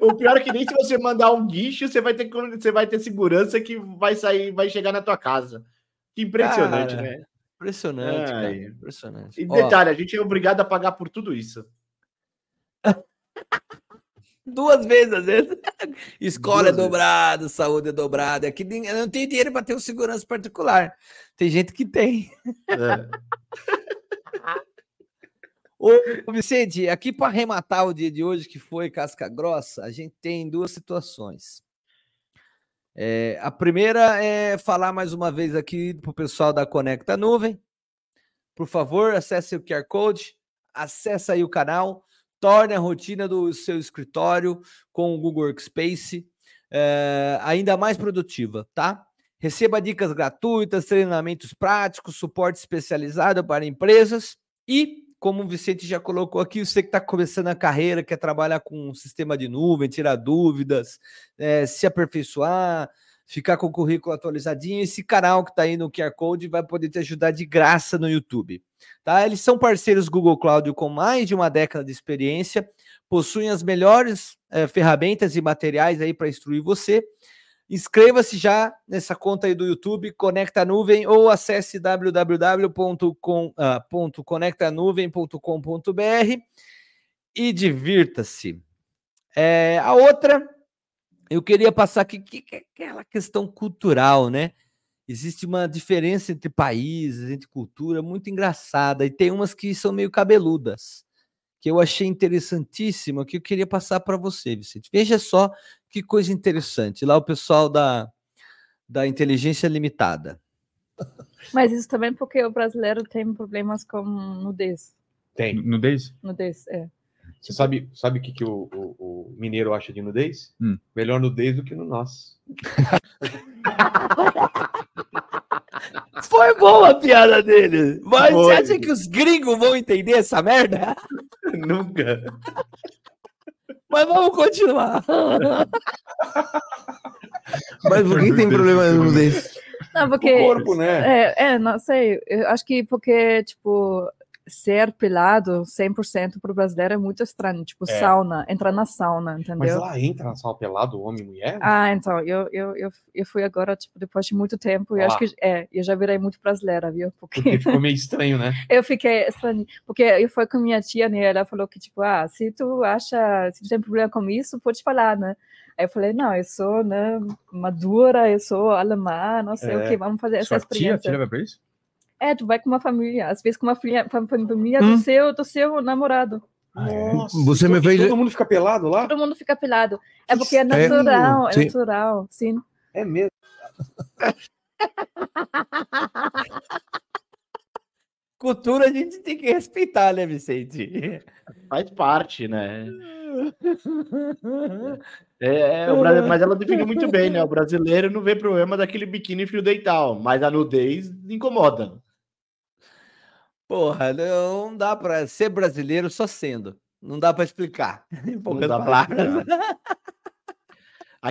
O pior é que nem se você mandar um guincho, você vai ter, você vai ter segurança que vai sair, vai chegar na tua casa. Que impressionante, Cara, né? Impressionante, cara. Ai. Impressionante. E Ó, detalhe, a gente é obrigado a pagar por tudo isso. duas vezes, às vezes. Escola é Duas vezes. dobrada, saúde é dobrada. Aqui eu não tenho dinheiro para ter um segurança particular. Tem gente que tem. É. Ô, Vicente, aqui para arrematar o dia de hoje, que foi casca grossa, a gente tem duas situações. É, a primeira é falar mais uma vez aqui para o pessoal da Conecta Nuvem. Por favor, acesse o QR Code, acesse aí o canal, torne a rotina do seu escritório com o Google Workspace eh, ainda mais produtiva, tá? Receba dicas gratuitas, treinamentos práticos, suporte especializado para empresas e, como o Vicente já colocou aqui, você que está começando a carreira, quer trabalhar com um sistema de nuvem, tirar dúvidas, eh, se aperfeiçoar, ficar com o currículo atualizadinho, esse canal que está aí no QR Code vai poder te ajudar de graça no YouTube. Tá? Eles são parceiros Google Cloud com mais de uma década de experiência, possuem as melhores eh, ferramentas e materiais aí para instruir você. Inscreva-se já nessa conta aí do YouTube, Conecta Nuvem, ou acesse www.conectanuvem.com.br e divirta-se. É, a outra, eu queria passar aqui, que, que é aquela questão cultural, né? Existe uma diferença entre países, entre cultura, muito engraçada, e tem umas que são meio cabeludas, que eu achei interessantíssima, que eu queria passar para você, Vicente. Veja só que coisa interessante. Lá o pessoal da, da inteligência limitada. Mas isso também porque o brasileiro tem problemas com nudez. Tem. Nudez? Nudez, é. Você sabe, sabe o que, que o, o- o mineiro acha de nudez? Hum. Melhor nudez do que no nosso. Foi boa a piada dele, mas Foi. você acha que os gringos vão entender essa merda? Nunca. Mas vamos continuar. Mas por que tem problema no nudez? Não, porque. O corpo, né? É, é, não sei. Eu acho que porque, tipo, ser pelado 100% pro brasileiro é muito estranho. Tipo, É. sauna, entrar na sauna, Mas entendeu? lá entra na sala pelado, homem e mulher? Ah, então, eu, eu, eu, eu fui agora, tipo, depois de muito tempo, Ah. acho que, é, eu já virei muito brasileira, viu? Porque Porque ficou meio estranho, né? eu fiquei estranho, porque eu fui com minha tia, né, ela falou que, tipo, ah, se tu acha, se tu tem problema com isso, pode falar, né? Aí eu falei, não, eu sou, né, madura, eu sou alemã, não sei É. o que, vamos fazer essa Sua tia, experiência. tia isso? É, tu vai com uma família, às vezes com uma filha, fam- fam- família do, Hum. seu, do seu namorado. Nossa, Você me então- fez- Todo mundo fica pelado lá? Todo mundo fica pelado. É porque é natural, é Sim. natural, sim. É mesmo. Cultura a gente tem que respeitar, né, Vicente? Faz parte, né? É, é, mas ela definiu muito bem, né? O brasileiro não vê problema daquele biquíni fio dental, mas a nudez incomoda. Porra, não dá pra ser brasileiro só sendo. Não dá pra explicar. Em poucas palavras.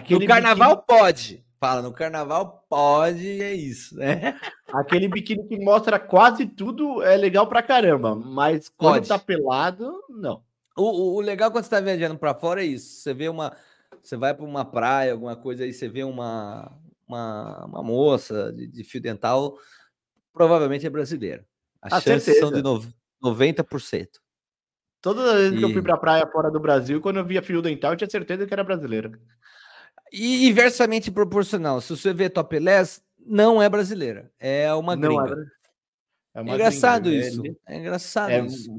No carnaval pode. Fala, no carnaval pode é isso, né? Aquele biquíni que mostra quase tudo é legal pra caramba, mas quando Pode. tá pelado, não. O, o- legal quando você tá viajando pra fora é isso. Você vê uma, Você vai para uma praia, alguma coisa aí, você vê uma, uma, uma moça de, de fio dental, provavelmente é brasileira. As Ah, chances são de nov- 90%. Toda vez que eu E- fui pra praia fora do Brasil, quando eu via fio dental, eu tinha certeza que era brasileiro. E inversamente proporcional. Se você vê topless, não é brasileira. É uma Não é gringa. é É, uma engraçado gringa, é- isso. É, engraçado é- isso.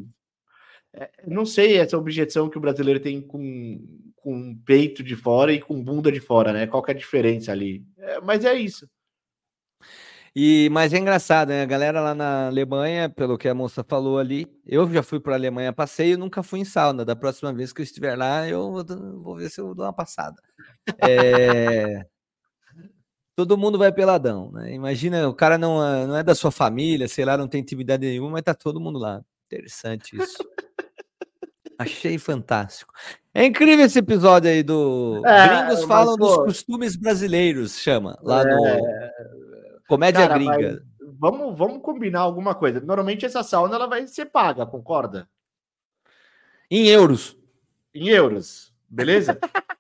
É- não sei essa objeção que o brasileiro tem com, com peito de fora e com bunda de fora, né? Qual que é a diferença ali? É, mas é isso. E, mas é engraçado, né? A galera lá na Alemanha, pelo que a moça falou ali, eu já fui para a Alemanha passeio, nunca fui em sauna. Da próxima vez que eu estiver lá, eu vou, ver se eu dou uma passada. É, Todo mundo vai peladão, né? Imagina, o cara não é, não é da sua família, sei lá, não tem intimidade nenhuma, mas tá todo mundo lá. Interessante isso. Achei fantástico. É incrível esse episódio aí do É, Gringos mas, falam dos pô, costumes brasileiros, chama, lá É, no Comédia cara, Gringa. mas vamos, vamos combinar alguma coisa. Normalmente essa sauna ela vai ser paga, concorda? Em euros. Em euros, beleza?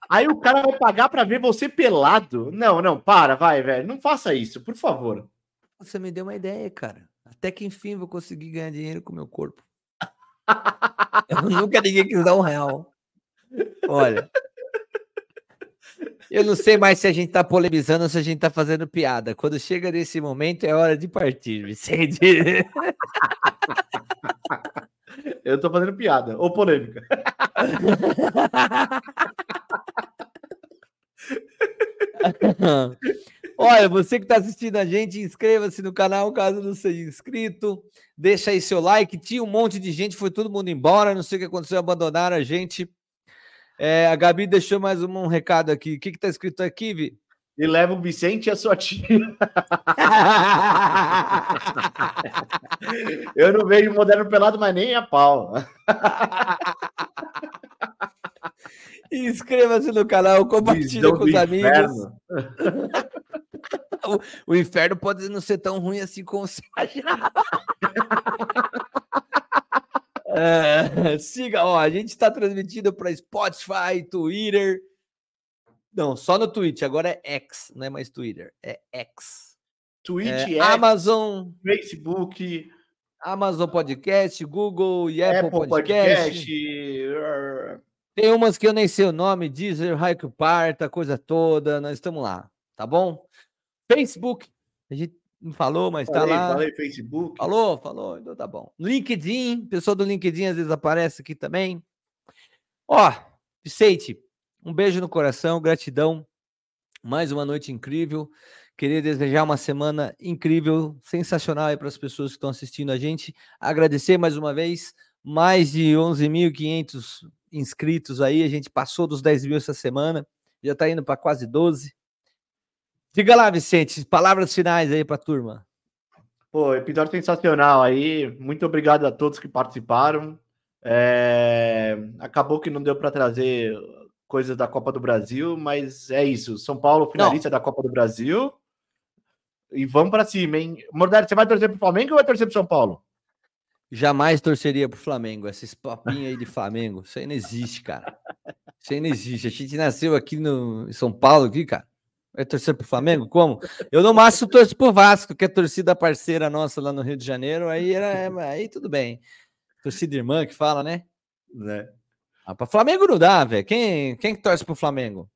Aí o cara vai pagar pra ver você pelado. Não, não, para, vai, velho. Não faça isso, por favor. Você me deu uma ideia, cara. Até que enfim vou conseguir ganhar dinheiro com o meu corpo. Eu nunca ninguém quis dar um real. Olha. Eu não sei mais se a gente tá polemizando ou se a gente tá fazendo piada. Quando chega nesse momento, é hora de partir, Vicente. Eu tô fazendo piada, ou polêmica. Olha, você que está assistindo a gente, inscreva-se no canal caso não seja inscrito. Deixa aí seu like. Tinha um monte de gente, foi todo mundo embora. Não sei o que aconteceu, abandonaram a gente. É, a Gabi deixou mais um, um recado aqui. O que está escrito aqui, Vi? E leva o Vicente e a sua tia. Eu não vejo moderno pelado, mas nem a pau. Inscreva-se no canal, compartilha Visão com os amigos. o, o inferno pode não ser tão ruim assim como você achava. É, siga, ó, a gente está transmitindo para Spotify, Twitter. Não, só no Twitch, agora é X, não é mais Twitter, é X. Twitch, É, X, Amazon, Facebook, Amazon Podcast, Google e Apple, Apple Podcast. Podcast. Tem umas que eu nem sei o nome, Deezer, Haiku Parta, coisa toda, nós estamos lá, tá bom? Facebook, a gente não falou, mas tá Falei, lá. falei Facebook. Falou, falou, então tá bom. LinkedIn, pessoa do LinkedIn às vezes aparece aqui também. Ó, Vicente, um beijo no coração, gratidão. Mais uma noite incrível. Queria desejar uma semana incrível, sensacional aí para as pessoas que estão assistindo a gente. Agradecer mais uma vez, mais de 11.500 inscritos aí. A gente passou dos 10 mil essa semana, já está indo para quase 12. Diga lá, Vicente, palavras finais aí para a turma. Pô, episódio sensacional aí. Muito obrigado a todos que participaram. É, Acabou que não deu para trazer coisas da Copa do Brasil, mas é isso. São Paulo, finalista da Copa do Brasil. E vamos para cima, hein? Mordário, você vai torcer pro Flamengo ou vai torcer pro São Paulo? Jamais torceria pro Flamengo. Esses papinhos aí de Flamengo, isso aí não existe, cara. Isso aí não existe. A gente nasceu aqui no, em São Paulo, aqui, cara. Vai torcer pro Flamengo? Como? Eu no máximo torço pro Vasco, que é torcida parceira nossa lá no Rio de Janeiro. Aí, era, aí tudo bem. Torcida irmã que fala, né? Né? Ah, pra Flamengo não dá, velho. Quem, quem que torce pro Flamengo?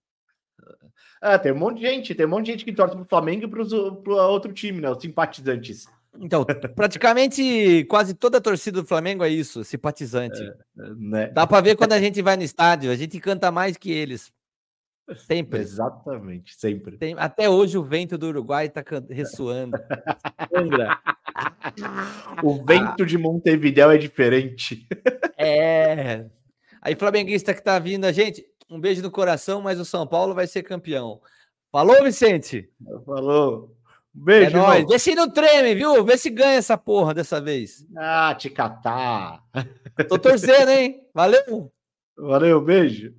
Ah, tem um monte de gente, tem um monte de gente que torce pro Flamengo e pros, pro outro time, né? Os simpatizantes. Então, praticamente quase toda a torcida do Flamengo é isso, simpatizante. Né? Dá pra ver quando a gente vai no estádio, a gente canta mais que eles. Sempre. Exatamente, sempre. Tem- até hoje o vento do Uruguai tá can- ressoando. Sangra. O vento de Montevidéu é diferente. É. Aí, flamenguista que tá vindo, a gente, um beijo no coração, mas o São Paulo vai ser campeão. Falou, Vicente? Falou. Beijo, é nóis. Vê se não treme, viu? Vê se ganha essa porra dessa vez. Ah, te catar. Tô torcendo, hein? Valeu. Valeu, beijo.